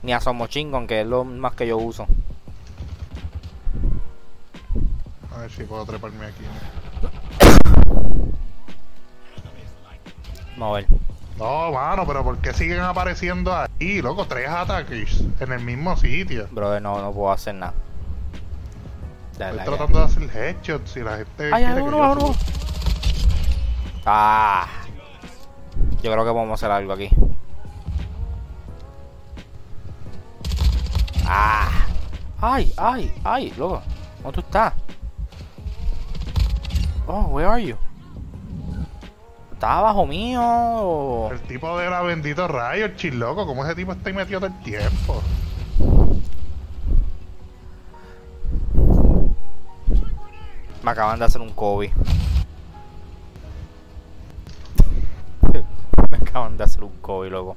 [SPEAKER 2] Ni a Somochingon, que es lo más que yo uso.
[SPEAKER 1] A ver si puedo treparme aquí.
[SPEAKER 2] Vamos a ver.
[SPEAKER 1] No, mano, pero ¿por qué siguen apareciendo ahí, loco? Tres ataques en el mismo sitio.
[SPEAKER 2] Brother, no, no puedo hacer nada.
[SPEAKER 1] Estoy tratando de hacer headshots y la gente.
[SPEAKER 2] ¡Ay, ay,
[SPEAKER 1] quiere que
[SPEAKER 2] uno, uno! ¡Ah! Yo creo que podemos hacer algo aquí. ¡Ah! ¡Ay, ay, ay! Loco, ¿dónde tú estás? Oh, where are you? ¿Estás abajo mío? o-
[SPEAKER 1] El tipo de la bendito rayo, el chiloco, ¿cómo ese tipo está ahí metido todo el tiempo?
[SPEAKER 2] Me acaban de hacer un Kobe. Me acaban de hacer un Kobe, loco.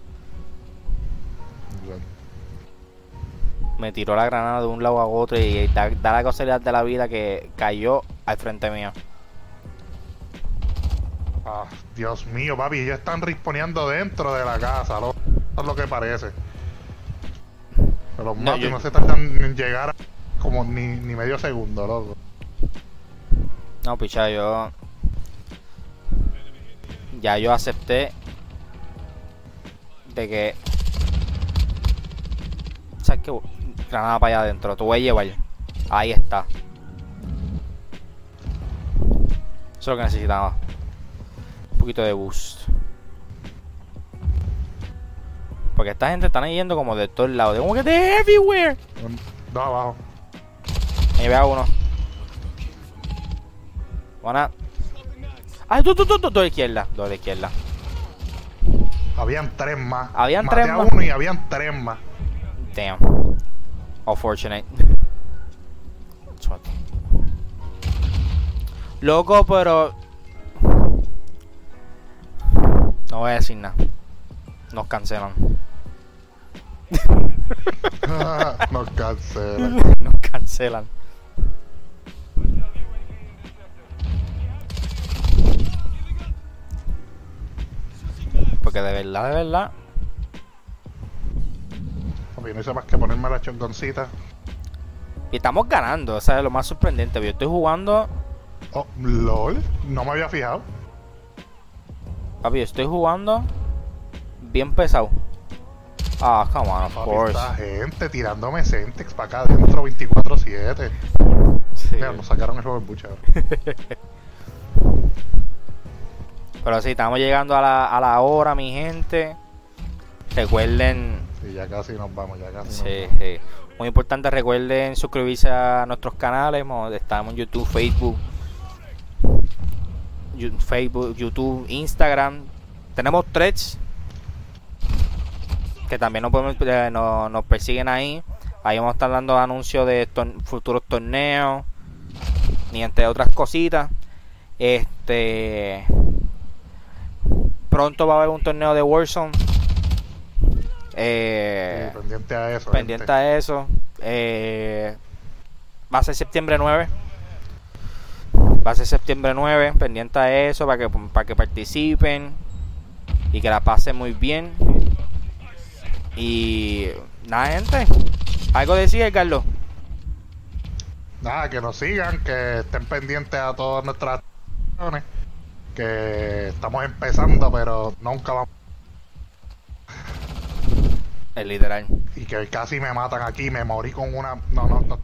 [SPEAKER 2] Me tiró la granada de un lado a otro y da, da la casualidad de la vida que cayó al frente mío.
[SPEAKER 1] Ah, Dios mío, papi, ellos están risponeando dentro de la casa, loco. Eso es lo que parece. Pero los
[SPEAKER 2] No,
[SPEAKER 1] matos
[SPEAKER 2] yo-
[SPEAKER 1] no se tardan en llegar a- como ni, ni medio segundo, loco.
[SPEAKER 2] No, picha, yo. Ya yo acepté de que. ¿Sabes qué? Granada para allá adentro, te voy a llevar. Ahí está. Eso es lo que necesitaba. Un poquito de boost. Porque esta gente están yendo como de todos lados. Como que de everywhere.
[SPEAKER 1] Dos abajo.
[SPEAKER 2] Ahí veo uno. Buena. Ay, tú, tú, tú, tú, la izquierda. La izquierda.
[SPEAKER 1] Habían tres más.
[SPEAKER 2] Habían
[SPEAKER 1] Maté
[SPEAKER 2] tres
[SPEAKER 1] a
[SPEAKER 2] más.
[SPEAKER 1] uno y habían tres más.
[SPEAKER 2] Damn. Unfortunate. Loco, pero. No voy a decir nada. Nos cancelan.
[SPEAKER 1] Nos cancelan.
[SPEAKER 2] Nos cancelan. Porque de verdad, de verdad.
[SPEAKER 1] Papi, no hice más que ponerme la chongoncita.
[SPEAKER 2] Y estamos ganando, o sea, es lo más sorprendente. Yo estoy jugando,
[SPEAKER 1] Oh, LOL. No me había fijado.
[SPEAKER 2] papi, yo estoy jugando bien pesado. Ah, come on, of
[SPEAKER 1] Papi,
[SPEAKER 2] course.
[SPEAKER 1] esta gente tirándome Centex para acá adentro 24-7.
[SPEAKER 2] Sí.
[SPEAKER 1] Mira, nos sacaron el juego bucha.
[SPEAKER 2] Pero sí, estamos llegando a la, a la hora, mi gente. Recuerden,
[SPEAKER 1] Sí, ya casi nos vamos, ya casi nos
[SPEAKER 2] sí,
[SPEAKER 1] vamos.
[SPEAKER 2] sí. muy importante, recuerden suscribirse a nuestros canales. mo- Estamos en YouTube, Facebook, Facebook, YouTube, Instagram. Tenemos threads. que también nos, podemos, eh, nos, nos persiguen ahí. Ahí vamos a estar dando anuncios de tor- futuros torneos y entre otras cositas. Este pronto va a haber un torneo de Warzone. Eh,
[SPEAKER 1] Sí, pendiente a eso.
[SPEAKER 2] pendiente
[SPEAKER 1] gente.
[SPEAKER 2] a eso. Eh, va a ser septiembre 9. Va a ser septiembre 9. Pendiente a eso para que, para que participen y que la pasen muy bien. Y nada, gente. ¿Algo decir, Carlos?
[SPEAKER 1] Nada, que nos sigan, que estén pendientes a todas nuestras acciones que estamos empezando, pero nunca vamos.
[SPEAKER 2] Es literal.
[SPEAKER 1] Y que casi me matan aquí, me morí con una. No, no, no.